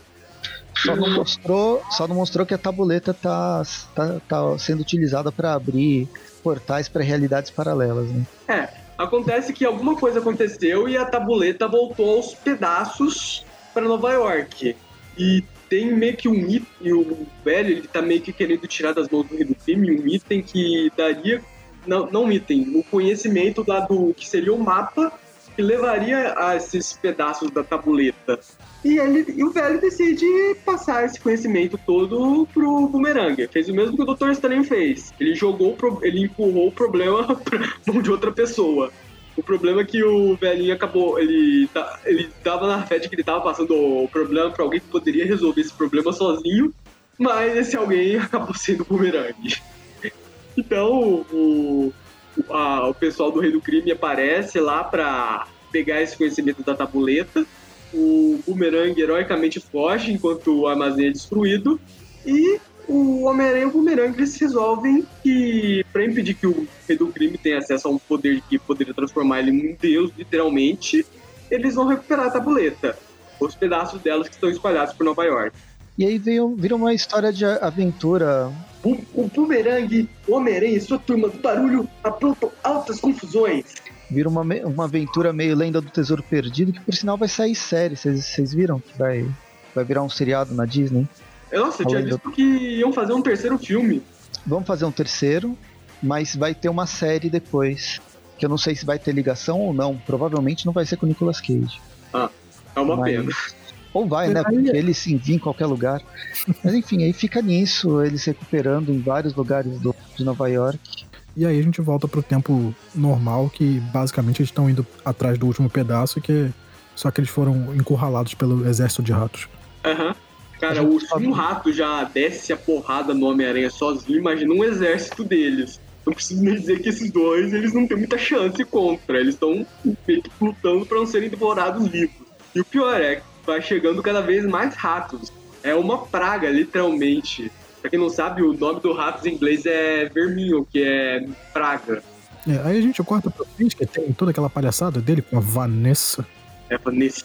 só não mostrou, só não mostrou que a tabuleta tá, tá, tá sendo utilizada para abrir portais para realidades paralelas, né? É, acontece que alguma coisa aconteceu e a tabuleta voltou aos pedaços para Nova York. E tem meio que um item, e o velho ele tá meio que querendo tirar das mãos do rei do crime um item que daria, não, não um item, o conhecimento lá do que seria o mapa que levaria a esses pedaços da tabuleta. E, ele, e o velho decide passar esse conhecimento todo pro Boomerang. Fez o mesmo que o Dr. Estranho fez. Ele jogou, ele empurrou o problema pra mão de outra pessoa. O problema é que o velhinho acabou. Ele, ele tava na fé de que ele tava passando o problema para alguém que poderia resolver esse problema sozinho, mas esse alguém acabou sendo o Boomerang. Então, o, a, o pessoal do Rei do Crime aparece lá para pegar esse conhecimento da tabuleta. O Boomerang heroicamente foge enquanto o armazém é destruído. E o Homem-Aranha e o Boomerang eles resolvem que, para impedir que o Rei do Crime tenha acesso a um poder que poderia transformar ele num deus, literalmente, eles vão recuperar a tabuleta. Os pedaços delas que estão espalhados por Nova York. E aí veio, vira uma história de aventura o, o Boomerang, o Homem-Aranha e sua turma do barulho aprontam altas confusões. Vira uma, uma aventura meio lenda do tesouro perdido, que por sinal vai sair série. Vocês viram que vai, vai virar um seriado na Disney? Nossa, eu tinha visto que iam fazer um terceiro filme. Vamos fazer um terceiro, mas vai ter uma série depois. Que eu não sei se vai ter ligação ou não. Provavelmente não vai ser com o Nicolas Cage. Ah, é uma mas... pena. Ou vai, né? Porque ele se envia em qualquer lugar. Mas enfim, aí fica nisso, eles se recuperando em vários lugares do, de Nova York. E aí a gente volta pro tempo normal, que basicamente eles estão indo atrás do último pedaço, que é só que eles foram encurralados pelo exército de ratos. Aham. Uhum. Cara, o, um rato já desce a porrada no Homem-Aranha sozinho, imagina um exército deles. Não preciso nem dizer que esses dois, eles não têm muita chance contra. Eles estão lutando para não serem devorados vivos. E o pior é vai chegando cada vez mais ratos. É uma praga, literalmente. Pra quem não sabe, o nome do rato em inglês é verminho, que é praga. É, aí a gente corta pra frente, que tem toda aquela palhaçada dele com a Vanessa. É, Vanessa.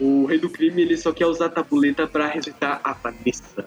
O rei do crime, ele só quer usar a tabuleta pra ressuscitar a Vanessa.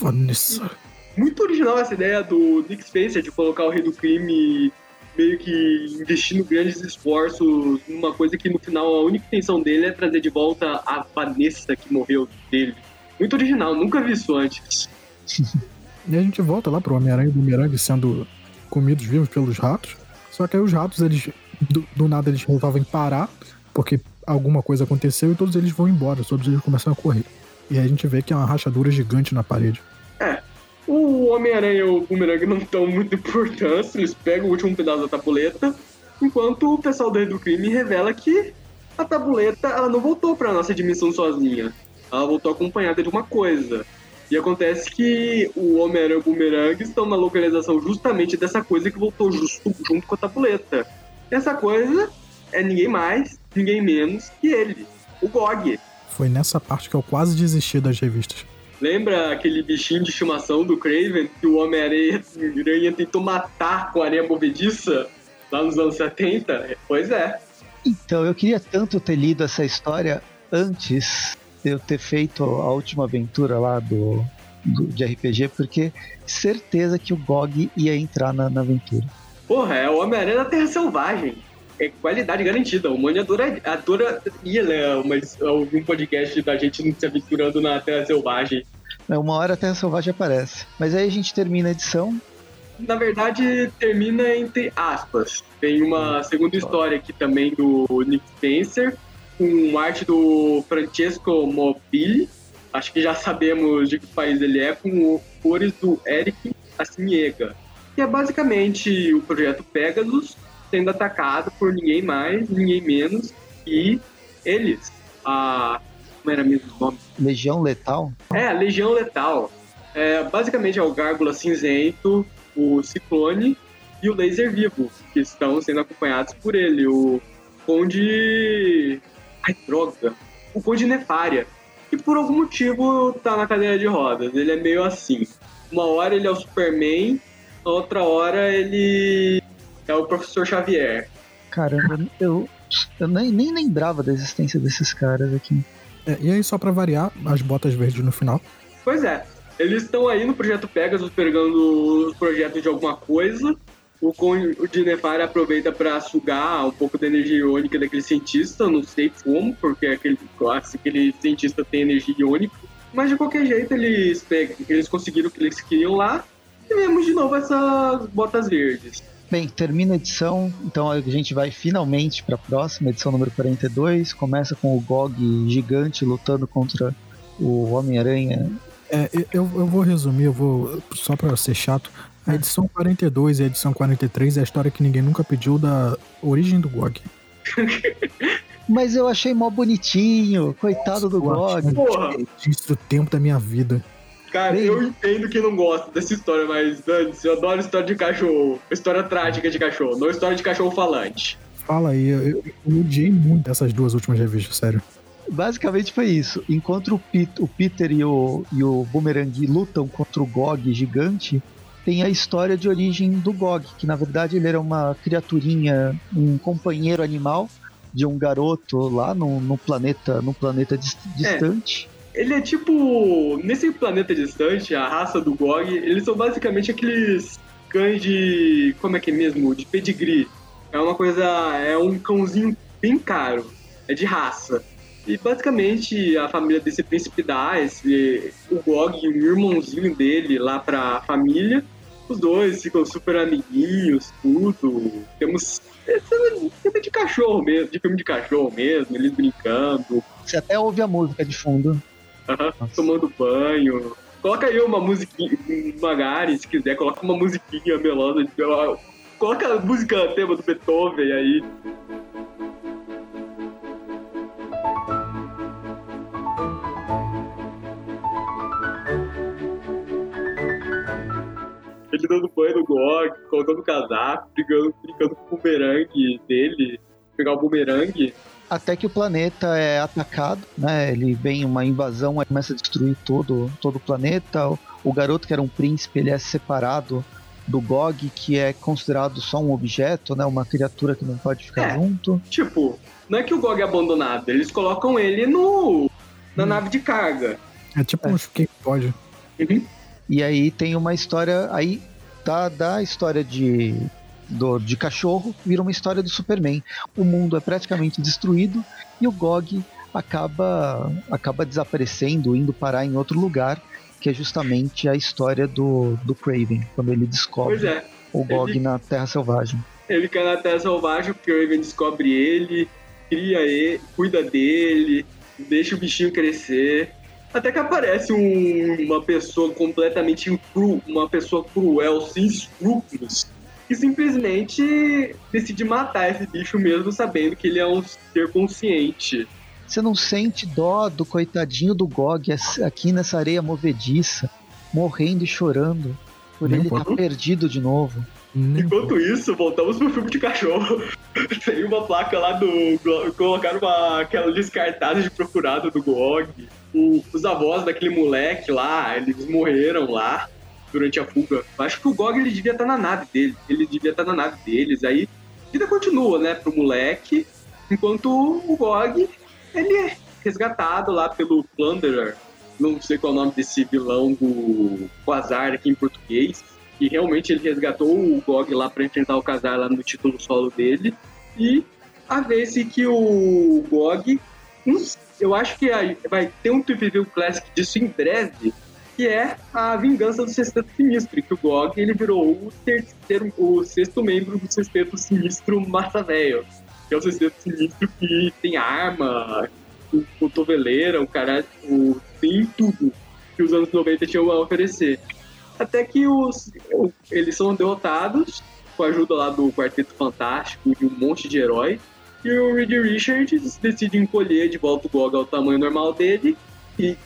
Vanessa. Muito original essa ideia do Nick Spencer de colocar o rei do crime meio que investindo grandes esforços numa coisa que no final a única intenção dele é trazer de volta a Vanessa que morreu dele. Muito original, nunca vi isso antes. e a gente volta lá pro Homem-Aranha e o Boomerang sendo comidos vivos pelos ratos. Só que aí os ratos, eles do, do nada, eles resolvem parar, porque alguma coisa aconteceu e todos eles vão embora, todos eles começam a correr. E aí a gente vê que é uma rachadura gigante na parede. É, o Homem-Aranha e o Boomerang não estão muito importância, eles pegam o último pedaço da tabuleta enquanto o pessoal do Rei do Crime revela que a tabuleta ela não voltou para nossa dimensão sozinha. Ela voltou acompanhada de uma coisa. E acontece que o Homem-Aranha e o Boomerang estão na localização justamente dessa coisa que voltou justo, junto com a tabuleta. Essa coisa é ninguém mais, ninguém menos que ele, o Gog. Foi nessa parte que eu quase desisti das revistas. Lembra aquele bichinho de estimação do Craven que o Homem-Aranha tentou matar com areia movediça lá nos anos 70? Pois é. Então, eu queria tanto ter lido essa história antes de eu ter feito a última aventura lá do, do de RPG, porque certeza que o GOG ia entrar na, na aventura. Porra, é o Homem-Aranha da Terra Selvagem. É qualidade garantida. O Mônio adora, adora ia ler um podcast da gente se aventurando na Terra Selvagem. É, uma hora a Terra Selvagem aparece. Mas aí a gente termina a edição. Na verdade, termina entre aspas. Tem uma segunda história aqui também do Nick Spencer, com arte do Francesco Mobili. Acho que já sabemos de que país ele é, com cores do Eric Asmiega. Que é basicamente o projeto Pegasus sendo atacado por ninguém mais, ninguém menos que eles. A como era mesmo o nome? Legião Letal? É, Legião Letal. É, basicamente é o Gárgula Cinzento, o Ciclone e o Laser Vivo, que estão sendo acompanhados por ele. O Conde. Ai, droga! O Conde Nefária, que por algum motivo tá na cadeira de rodas. Ele é meio assim. Uma hora ele é o Superman, outra hora ele é o Professor Xavier. Caramba, eu, eu nem, nem lembrava da existência desses caras aqui. É, e aí, só para variar, as botas verdes no final. Pois é. Eles estão aí no projeto Pegasus pegando os projetos de alguma coisa. O de Nefari aproveita para sugar um pouco da energia iônica daquele cientista, não sei como, porque aquele, aquele cientista tem energia iônica. Mas de qualquer jeito eles, pegam, eles conseguiram o que eles queriam lá e vemos de novo essas botas verdes. Bem, termina a edição, então a gente vai finalmente para a próxima, edição número 42. Começa com o Gog gigante lutando contra o Homem-Aranha. É, eu, eu vou resumir, eu vou só para ser chato. A edição 42 e a edição 43 é a história que ninguém nunca pediu da origem do Gog. Mas eu achei mó bonitinho, coitado Nossa, do Gog. Porra! Isso do tempo da minha vida. Cara, Bem... eu entendo que não gosta dessa história, mas Dani, eu adoro história de cachorro. História trágica de cachorro, não história de cachorro falante. Fala aí, eu, eu, eu odiei muito essas duas últimas revistas, sério. Basicamente foi isso. Enquanto o, Pit, o Peter e o, e o Boomerang lutam contra o Gog gigante, tem a história de origem do Gog, que na verdade ele era uma criaturinha, um companheiro animal de um garoto lá no, no planeta, no planeta é. distante. É. Ele é tipo. Nesse planeta distante, a raça do Gog, eles são basicamente aqueles cães de. Como é que é mesmo? De pedigree. É uma coisa. É um cãozinho bem caro. É de raça. E basicamente a família desse príncipe dá esse, o Gog e o irmãozinho dele lá pra família. Os dois ficam super amiguinhos, tudo. Temos cena de cachorro mesmo, de filme de cachorro mesmo, eles brincando. Você até ouve a música de fundo tomando banho. Coloca aí uma musiquinha, Magari, se quiser, coloca uma musiquinha melosa. Coloca a música tema do Beethoven aí. Ele dando banho no Gog, colocando o casaco, brigando, brincando com o bumerangue dele, pegar o bumerangue até que o planeta é atacado, né? Ele vem uma invasão, aí começa a destruir todo, todo o planeta. O, o garoto que era um príncipe, ele é separado do Gog, que é considerado só um objeto, né? Uma criatura que não pode ficar é, junto. Tipo, não é que o Gog é abandonado, eles colocam ele no na hum. nave de carga. É tipo é. um quem pode. Uhum. E aí tem uma história aí da, da história de do, de cachorro vira uma história do Superman. O mundo é praticamente destruído e o Gog acaba, acaba desaparecendo, indo parar em outro lugar, que é justamente a história do, do Craven, quando ele descobre é. o Gog ele, na Terra Selvagem. Ele cai na Terra Selvagem, o Craven descobre ele, cria ele, cuida dele, deixa o bichinho crescer. Até que aparece um, uma pessoa completamente cru, uma pessoa cruel, sem escrúpulos, e simplesmente decide matar esse bicho mesmo sabendo que ele é um ser consciente. Você não sente dó do coitadinho do Gog aqui nessa areia movediça, morrendo e chorando, por ele estar tá perdido de novo. Enquanto isso, voltamos pro filme de cachorro. Tem uma placa lá do. Colocaram uma, aquela descartada de procurado do Gog. O, os avós daquele moleque lá, eles morreram lá durante a fuga. Acho que o Gog ele devia estar tá na nave dele. Ele devia estar tá na nave deles. Aí a vida continua, né, pro moleque. Enquanto o Gog, ele é resgatado lá pelo Plunderer. Não sei qual é o nome desse vilão do Quasar aqui em português que realmente ele resgatou o Gog lá para enfrentar o Kazar lá no título solo dele. E a vez que o Gog, eu acho que vai ter um Trip Classic disso em breve, que é a vingança do Sexteto Sinistro, que o Gog ele virou o terceiro, o sexto membro do Sexteto Sinistro Massa Velho, que é o Sexteto Sinistro que tem arma, cotoveleira, o cara, o, tem tudo que os anos 90 tinham a oferecer. Até que os, eles são derrotados com a ajuda lá do Quarteto Fantástico e um monte de herói. E o Reed Richards decide encolher de volta o Gog ao tamanho normal dele. E,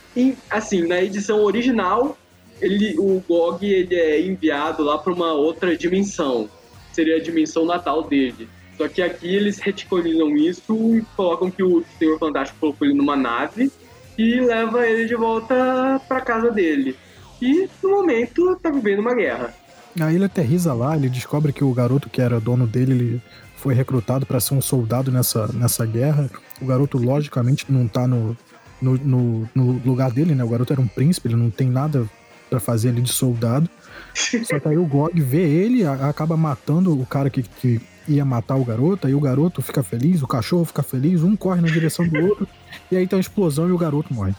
assim, na edição original, ele, o Gog ele é enviado lá para uma outra dimensão. Seria a dimensão natal dele. Só que aqui eles reticonizam isso e colocam que o Senhor Fantástico colocou ele numa nave e leva ele de volta para casa dele e, no momento, tá vivendo uma guerra. A ilha aterriza lá, ele descobre que o garoto que era dono dele, ele foi recrutado para ser um soldado nessa, nessa guerra. O garoto, logicamente, não tá no, no, no, no, lugar dele, né? O garoto era um príncipe, ele não tem nada para fazer ali de soldado. Só que aí o Gog vê ele, acaba matando o cara que, que ia matar o garoto, aí o garoto fica feliz, o cachorro fica feliz, um corre na direção do outro, e aí tem uma explosão e o garoto morre.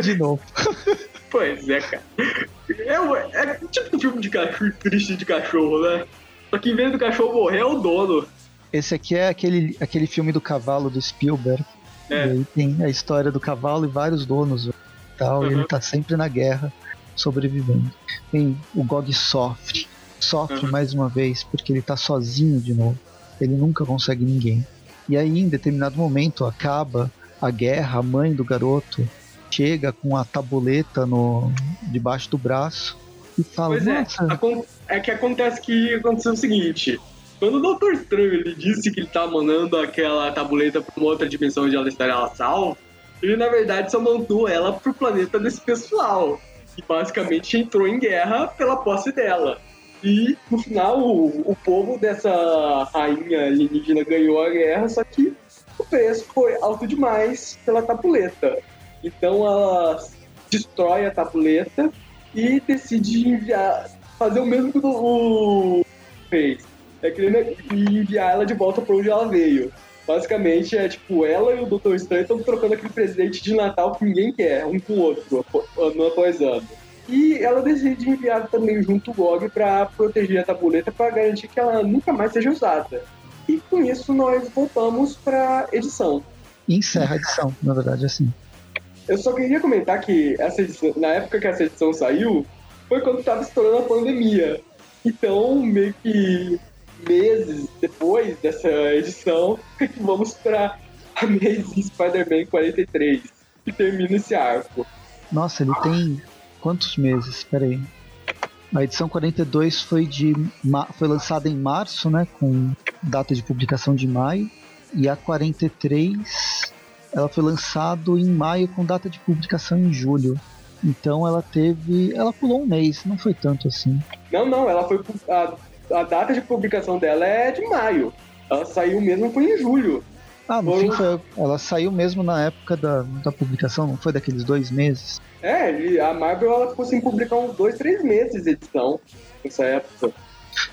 De novo. Pois é, cara. É, é tipo um filme de cachorro, triste de cachorro, né? Só que em vez do cachorro morrer, é o dono. Esse aqui é aquele, aquele filme do cavalo do Spielberg. É. E aí tem a história do cavalo e vários donos e tal, uhum. e ele tá sempre na guerra, sobrevivendo. Tem o Gog sofre. Sofre uhum. mais uma vez, porque ele tá sozinho de novo. Ele nunca consegue ninguém. E aí, em determinado momento, acaba a guerra, a mãe do garoto chega com a tabuleta no debaixo do braço e fala. Pois é, é que acontece que aconteceu o seguinte. Quando o Doutor Estranho ele disse que ele tá mandando aquela tabuleta para uma outra dimensão onde ela estaria salva, ele na verdade só mandou ela pro planeta desse pessoal. E basicamente entrou em guerra pela posse dela. E no final o, o povo dessa rainha alienígena ganhou a guerra, só que o preço foi alto demais pela tabuleta. Então ela destrói a tabuleta e decide enviar, fazer o mesmo que o fez. É querer enviar ela de volta para onde ela veio. Basicamente é tipo, ela e o Dr. Estão trocando aquele presente de Natal que ninguém quer, um com o outro, ano após ano. E ela decide enviar também junto o GOG para proteger a tabuleta para garantir que ela nunca mais seja usada. E com isso nós voltamos para edição. E encerra a edição, na verdade, assim. Eu só queria comentar que essa edição, na época que essa edição saiu, foi quando estava estourando a pandemia. Então, meio que meses depois dessa edição, vamos para Amazing Spider-Man 43, que termina esse arco. Nossa, ele tem quantos meses? Espera aí. A edição 42 foi, de, foi lançada em março, né, com data de publicação de maio, e a 43 ela foi lançado em maio com data de publicação em julho. Então ela teve. Ela pulou um mês, não foi tanto assim. Não, não, ela foi. A, a data de publicação dela é de maio. Ela saiu mesmo foi em julho. Ah, no fim foi, ela saiu mesmo na época da, da publicação, não foi daqueles dois meses? É, a Marvel ela ficou sem publicar uns dois, três meses de edição nessa época.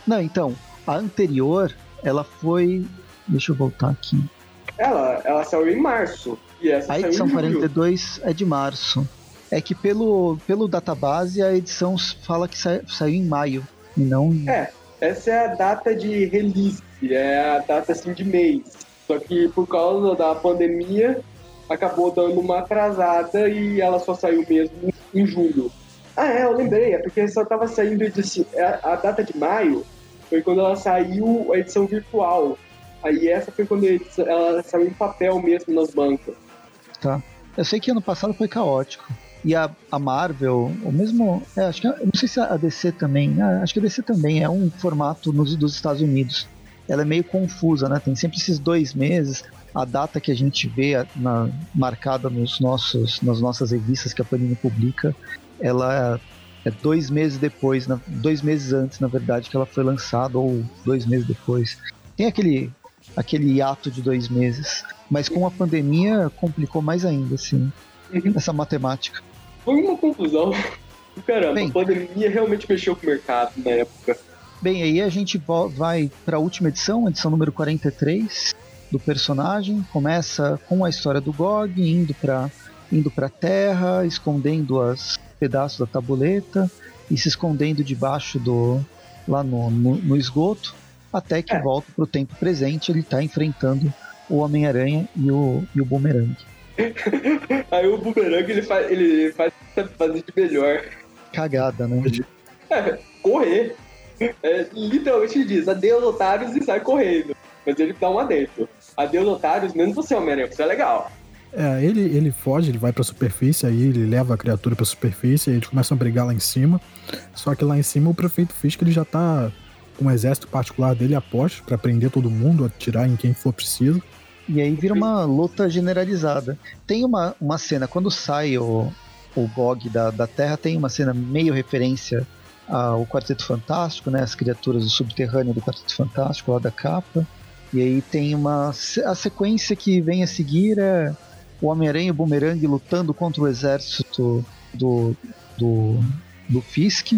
Não, então, a anterior, ela foi. Deixa eu voltar aqui. Ela, ela saiu em março. E essa a edição 42 é de março. É que pelo, pelo database a edição fala que sa, saiu em maio e não. É, essa é a data de release, é a data assim de mês. Só que por causa da pandemia acabou dando uma atrasada e ela só saiu mesmo em julho. Ah, é, eu lembrei, é porque só tava saindo é, a data de maio foi quando ela saiu a edição virtual. Aí essa foi quando ela saiu em papel mesmo nas bancas. Tá. Eu sei que ano passado foi caótico. E a, a Marvel, o mesmo. É, acho que, não sei se a DC também. Ah, acho que a DC também é um formato nos, dos Estados Unidos. Ela é meio confusa, né? Tem sempre esses dois meses. A data que a gente vê na, marcada nos nossos, nas nossas revistas que a Panini publica, ela é, é dois meses depois, na, dois meses antes, na verdade, que ela foi lançada, ou dois meses depois. Tem aquele, aquele hiato de dois meses. Mas com a pandemia complicou mais ainda, assim, uhum. essa matemática. Foi uma confusão. Caramba, Bem, a pandemia realmente mexeu com o mercado na época. Bem, aí a gente vai para a última edição, edição número 43 do personagem. Começa com a história do Gog indo para indo para Terra, escondendo os pedaços da tabuleta e se escondendo debaixo do lá no, no, no esgoto, até que é. volta para o tempo presente. Ele está enfrentando o Homem-Aranha e o, e o Boomerang. Aí o Boomerang ele faz, ele faz fazer de melhor. Cagada, né? É, correr. É, literalmente diz, adeus otários e sai correndo. Mas ele dá um adentro. Adeus otários, menos você, Homem-Aranha, você é legal. É, ele, ele foge, ele vai pra superfície, aí ele leva a criatura pra superfície, aí eles começam a brigar lá em cima. Só que lá em cima o prefeito Fisk ele já tá com um exército particular dele a poste pra prender todo mundo, atirar em quem for preciso. E aí vira uma luta generalizada. Tem uma, uma cena, quando sai o, o GOG da, da Terra, tem uma cena meio referência ao Quarteto Fantástico, né? As criaturas do subterrâneo do Quarteto Fantástico, lá da capa. E aí tem uma. A sequência que vem a seguir é o Homem-Aranha e o Boomerang lutando contra o exército do, do, do Fisk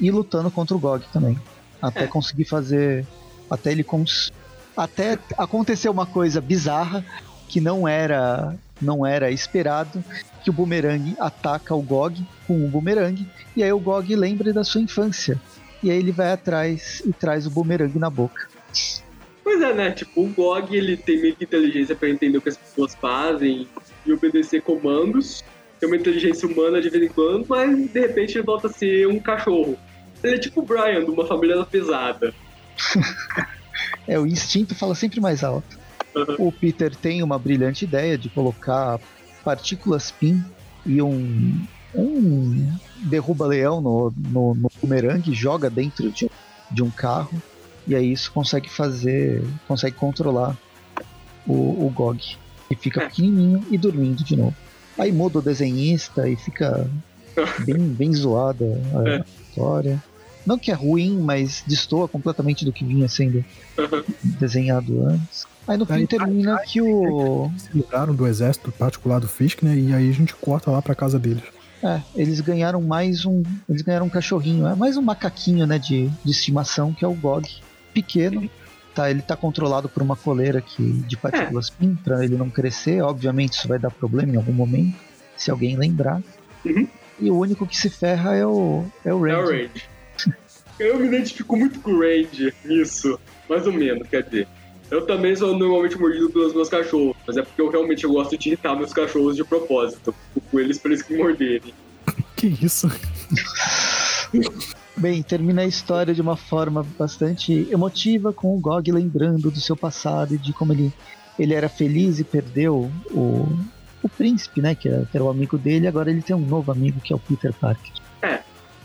e lutando contra o Gog também. Até é. conseguir fazer. Até ele. Cons... Até aconteceu uma coisa bizarra que não era não era esperado que o Boomerang ataca o Gog com o Boomerang e aí o Gog lembra da sua infância e aí ele vai atrás e traz o Boomerang na boca. Pois é, né? Tipo, o GOG ele tem meio que inteligência para entender o que as pessoas fazem e obedecer comandos. Tem uma inteligência humana de vez em quando, mas de repente ele volta a ser um cachorro. Ele é tipo o Brian, de uma família pesada. é, o instinto fala sempre mais alto. Uhum. O Peter tem uma brilhante ideia de colocar partículas PIN e um, um derruba-leão no, no, no bumerangue, joga dentro de, de um carro e aí isso consegue fazer, consegue controlar o, o GOG. E fica é. pequenininho e dormindo de novo. Aí muda o desenhista e fica bem, bem zoada a é. história. Não que é ruim, mas destoa completamente do que vinha sendo desenhado antes. Aí no fim termina aí, que o. Se livraram do exército particular do Fisk, né? E aí a gente corta lá pra casa deles. É, eles ganharam mais um. Eles ganharam um cachorrinho, é mais um macaquinho, né, de, de estimação, que é o Gog pequeno. Tá, ele está controlado por uma coleira que, de partículas é. PIN para ele não crescer. Obviamente isso vai dar problema em algum momento, se alguém lembrar. Uhum. E o único que se ferra é o, é o Range. É o. Eu me identifico muito com o Range nisso, mais ou menos, quer dizer. Eu também sou normalmente mordido pelos meus cachorros, mas é porque eu realmente gosto de irritar meus cachorros de propósito. Fico com eles para eles que morderem. Que isso? Bem, termina a história de uma forma bastante emotiva, com o Gog lembrando do seu passado e de como ele, ele era feliz e perdeu o, o príncipe, né? Que era, que era o amigo dele, agora ele tem um novo amigo que é o Peter Parker.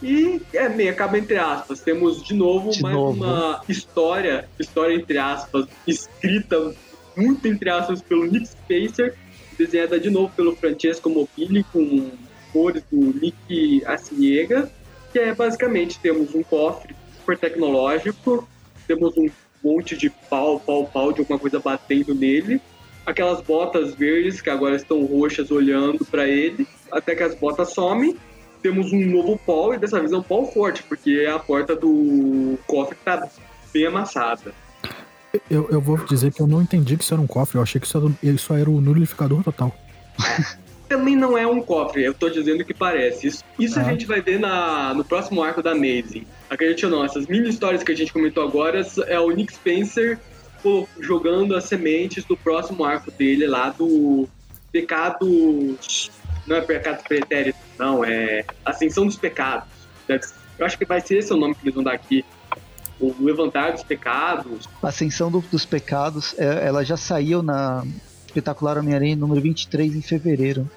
E é meio acaba entre aspas. Temos de novo de mais novo. uma história, história entre aspas, escrita muito entre aspas pelo Nick Spacer, desenhada de novo pelo Francesco Mobili com cores do Nick Aciega que é basicamente temos um cofre super tecnológico, temos um monte de pau, pau, pau de alguma coisa batendo nele, aquelas botas verdes que agora estão roxas olhando para ele, até que as botas somem. Temos um novo pau e dessa vez é um pau forte, porque é a porta do cofre que tá bem amassada. Eu, eu vou dizer que eu não entendi que isso era um cofre, eu achei que isso era, isso era o nulificador total. também não é um cofre, eu tô dizendo que parece. Isso, isso ah. a gente vai ver na, no próximo arco da Amazing. Acredite ou não, essas mini histórias que a gente comentou agora é o Nick Spencer jogando as sementes do próximo arco dele lá do pecado. Não é pecado pretérito, não, é Ascensão dos Pecados. Eu acho que vai ser esse o nome que eles vão dar aqui. o Levantar dos Pecados. Ascensão do, dos Pecados, é, ela já saiu na Espetacular Homem-Aranha número 23 em fevereiro.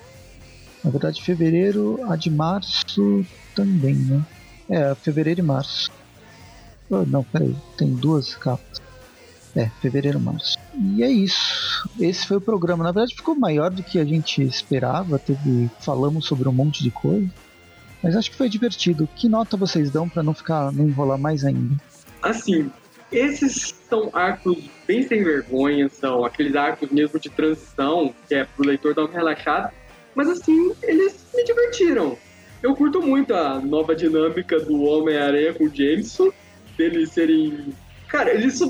Na verdade, fevereiro, a de março também, né? É, fevereiro e março. Oh, não, peraí, tem duas capas. É, fevereiro, março. E é isso. Esse foi o programa. Na verdade, ficou maior do que a gente esperava. Teve, falamos sobre um monte de coisa. Mas acho que foi divertido. Que nota vocês dão para não ficar, não enrolar mais ainda? Assim, esses são arcos bem sem vergonha, são aqueles arcos mesmo de transição, que é pro leitor dar uma relaxada. Mas assim, eles me divertiram. Eu curto muito a nova dinâmica do Homem-Aranha com o Jameson, deles serem. Cara, eles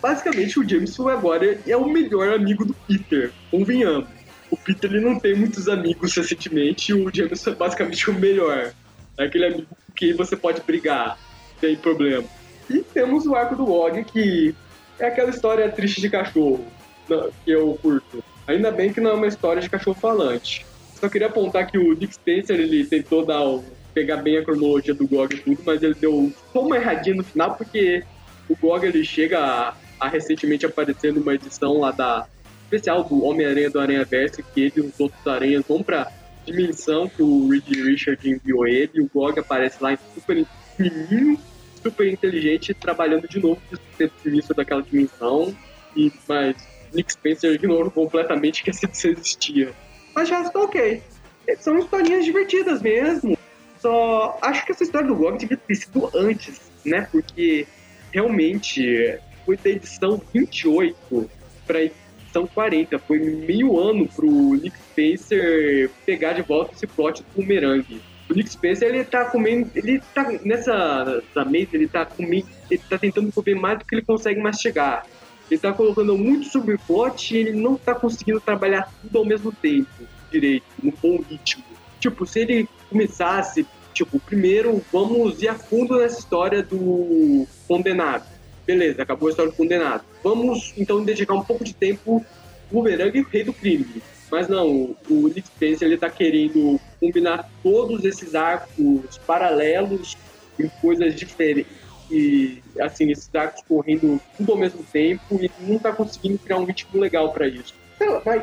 basicamente o Jameson agora é o melhor amigo do Peter, convenhamos. O Peter ele não tem muitos amigos recentemente, o Jameson é basicamente o melhor. É aquele amigo que você pode brigar, sem problema. E temos o arco do Og, que é aquela história triste de cachorro, que eu curto. Ainda bem que não é uma história de cachorro falante. Só queria apontar que o Dick Spencer, ele tentou dar pegar bem a cronologia do GOG e tudo, mas ele deu só uma erradinha no final, porque o GOG ele chega a, a recentemente aparecer numa edição lá da especial do Homem-Aranha do Aranha Verso, que ele e os outros aranhas vão pra dimensão que o Reed Richard enviou ele, o GOG aparece lá super pequenininho, super inteligente, trabalhando de novo no início daquela dimensão, e, mas Nick Spencer ignorou completamente que essa existia. Mas já está ok. São historinhas divertidas mesmo. Só acho que essa história do GOG devia ter sido antes, né? Porque realmente foi da edição 28 para edição 40. Foi meio ano pro Nick Spencer pegar de volta esse plot do bumerangue. O Nick Spencer, ele tá comendo, ele tá nessa, nessa mesa, ele tá comendo, ele tá tentando comer mais do que ele consegue mastigar. Ele tá colocando muito subplot e ele não tá conseguindo trabalhar tudo ao mesmo tempo, direito, no bom ritmo. Tipo, se ele começasse, tipo, primeiro vamos ir a fundo nessa história do condenado. Beleza, acabou a história do condenado. Vamos então dedicar um pouco de tempo Boomerang e Rei do Crime. Mas não, o Nick Spencer ele tá querendo combinar todos esses arcos paralelos em coisas diferentes e assim, esses arcos correndo tudo ao mesmo tempo e não tá conseguindo criar um ritmo legal para isso. Mas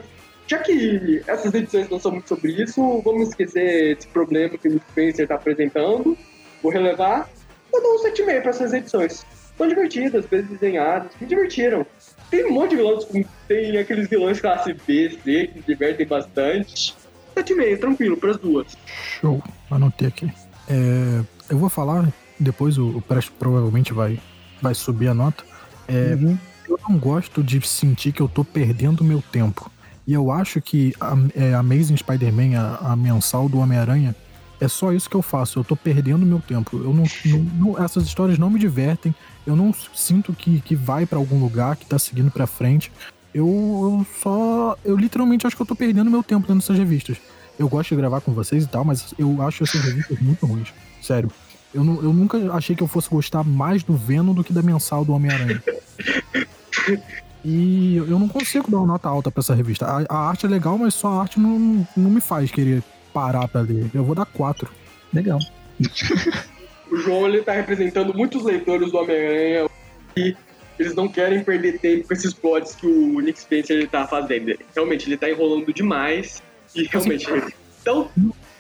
já que essas edições não são muito sobre isso, vamos esquecer esse problema que o Nick Spencer tá apresentando. Vou relevar. Eu dou um 7,5 para essas edições. São divertidas, bem desenhadas, me divertiram. Tem um monte de vilões, tem aqueles vilões classe B, C, que me divertem bastante. 7,5, tranquilo, para as duas. Show, anotei aqui. É, eu vou falar depois o, o Presto provavelmente vai, vai subir a nota. É, uhum. Eu não gosto de sentir que eu tô perdendo meu tempo. E eu acho que a, é, Amazing Spider-Man, a, a, mensal do Homem-Aranha, é só isso que eu faço. Eu tô perdendo meu tempo. Eu não, não, não essas histórias não me divertem. Eu não sinto que, que vai para algum lugar, que tá seguindo para frente. Eu, eu só. Eu literalmente acho que eu tô perdendo meu tempo dentro dessas revistas. Eu gosto de gravar com vocês e tal, mas eu acho essas revistas muito ruins. Sério. Eu, eu nunca achei que eu fosse gostar mais do Venom do que da mensal do Homem-Aranha. E eu não consigo dar uma nota alta para essa revista. A, a, arte é legal, mas só a arte não, não me faz querer parar pra ler. Eu vou dar quatro. Legal. o João ele tá representando muitos leitores do Homem-Aranha e eles não querem perder tempo com esses plots que o Nick Spencer ele tá fazendo. Realmente, ele tá enrolando demais e realmente. Assim, então,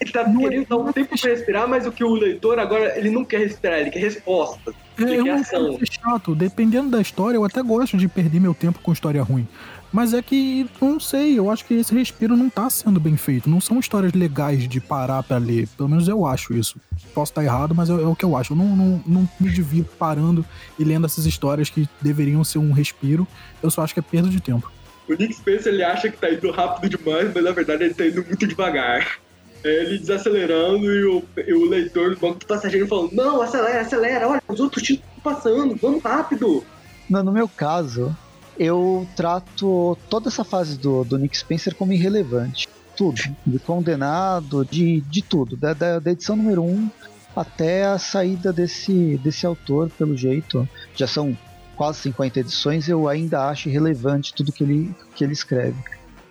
ele tá não é querendo é, dar um tempo pra respirar, mas o que o leitor agora, ele não quer respirar, ele quer resposta. Ele é, quer ação. É chato. Dependendo da história, eu até gosto de perder meu tempo com história ruim. Mas é que, não sei, eu acho que esse respiro não tá sendo bem feito. Não são histórias legais de parar para ler. Pelo menos eu acho isso. Posso estar errado, mas é, é o que eu acho. Eu não, não, não me divirto parando e lendo essas histórias que deveriam ser um respiro. Eu só acho que é perda de tempo. O Nick Spencer ele acha que tá indo rápido demais, mas na verdade ele tá indo muito devagar. Ele desacelerando e o, e o leitor do banco do passageiro falando: Não, acelera, acelera, olha, os outros estão passando, vamos rápido. Não, no meu caso, eu trato toda essa fase do, do Nick Spencer como irrelevante. Tudo. De condenado, de, de tudo. Da, da, da edição número 1 um até a saída desse, desse autor, pelo jeito. Já são quase 50 edições, eu ainda acho irrelevante tudo que ele, que ele escreve.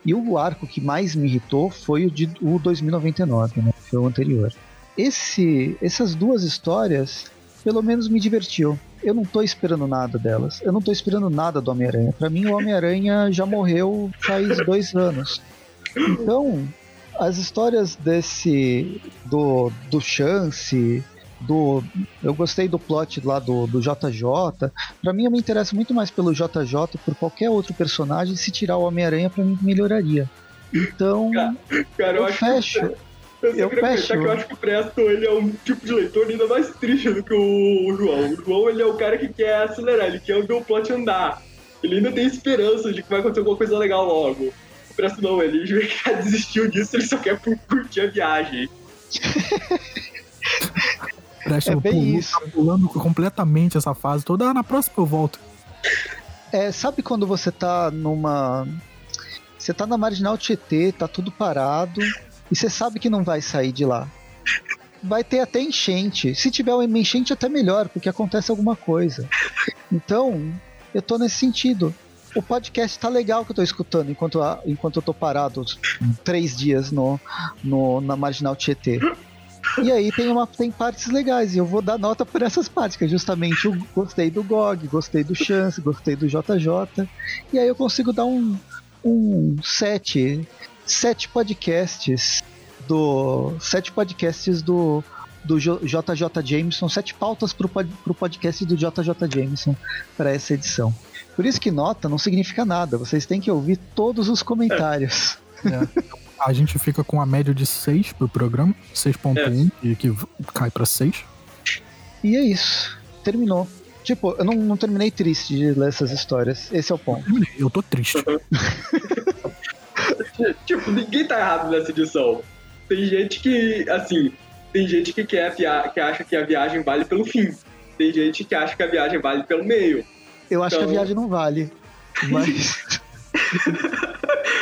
E o arco que mais me irritou foi o de o 2099, né? Foi o anterior. Esse, essas duas histórias, pelo menos me divertiu. eu não tô esperando nada delas. Eu não tô esperando nada do Homem-Aranha. Para mim, o Homem-Aranha já morreu faz dois anos. Então, as histórias desse. do, do Chance, do. Eu gostei do plot lá do, do JJ. Pra mim, eu me interesso muito mais pelo JJ por qualquer outro personagem. Se tirar o Homem-Aranha, pra mim melhoraria. Então. Cara, eu, eu fecho. Eu, eu fecho. que eu acho que o Presto ele é um tipo de leitor ainda mais triste do que o João. O João ele é o cara que quer acelerar, ele quer ver o plot andar. Ele ainda tem esperança de que vai acontecer alguma coisa legal logo. O Presto não, ele já desistiu disso, ele só quer curtir a viagem. Presto é bem pulou, isso. Tá pulando completamente essa fase toda. Ah, na próxima eu volto. É, sabe quando você tá numa. Você tá na marginal Tietê, tá tudo parado e você sabe que não vai sair de lá. Vai ter até enchente. Se tiver uma enchente, até melhor, porque acontece alguma coisa. Então, eu tô nesse sentido. O podcast tá legal que eu tô escutando enquanto, enquanto eu tô parado três dias no, no, na Marginal Tietê. E aí tem, uma, tem partes legais, e eu vou dar nota por essas partes, que é justamente eu gostei do GOG, gostei do Chance, gostei do JJ. E aí eu consigo dar um, um 7 sete podcasts do. Sete podcasts do. Do JJ Jameson, sete pautas para o podcast do JJ Jameson para essa edição. Por isso que nota não significa nada, vocês têm que ouvir todos os comentários. É. A gente fica com a média de 6 pro programa, 6.1, é. e que cai para 6. E é isso. Terminou. Tipo, eu não, não, terminei triste de ler essas histórias. Esse é o ponto. Eu tô triste. tipo, ninguém tá errado nessa edição. Tem gente que, assim, tem gente que quer que acha que a viagem vale pelo fim. Tem gente que acha que a viagem vale pelo meio. Eu acho então... que a então- viagem não vale. Mas.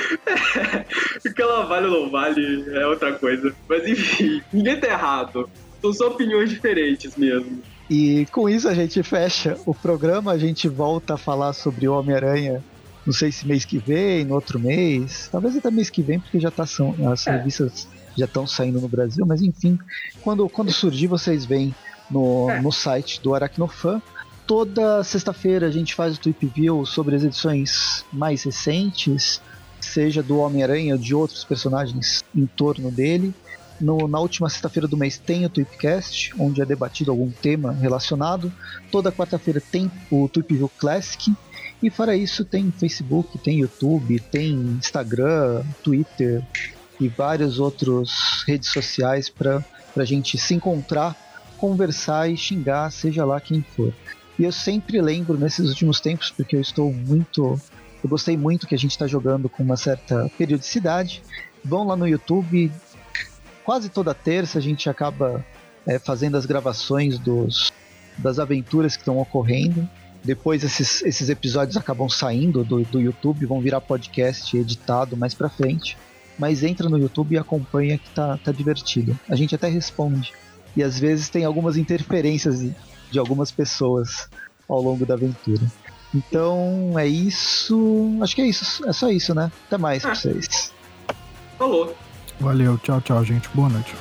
vale ou não vale é outra coisa. Mas enfim, ninguém tá errado. São só opiniões diferentes mesmo. E com isso a gente fecha o programa, a gente volta a falar sobre o Homem-Aranha não sei se mês que vem, no outro mês, talvez até mês que vem, porque já tá são, as é. revistas já estão saindo no Brasil, mas enfim, quando, quando surgir vocês veem no, é. no site do Aracnofan. Toda sexta-feira a gente faz o Tweep View sobre as edições mais recentes, seja do Homem-Aranha ou de outros personagens em torno dele. No, na última sexta-feira do mês tem o Tweepcast, onde é debatido algum tema relacionado. Toda quarta-feira tem o Tweep View Classic, e fora isso, tem Facebook, tem YouTube, tem Instagram, Twitter e vários outros redes sociais para a gente se encontrar, conversar e xingar, seja lá quem for. E eu sempre lembro nesses últimos tempos, porque eu estou muito. Eu gostei muito que a gente está jogando com uma certa periodicidade. Vão lá no YouTube, quase toda terça a gente acaba é, fazendo as gravações dos, das aventuras que estão ocorrendo. Depois esses, esses episódios acabam saindo do, do YouTube, vão virar podcast editado mais pra frente. Mas entra no YouTube e acompanha que tá, tá divertido. A gente até responde. E às vezes tem algumas interferências de, de algumas pessoas ao longo da aventura. Então é isso. Acho que é isso. É só isso, né? Até mais ah. pra vocês. Falou. Valeu, tchau, tchau, gente. Boa noite.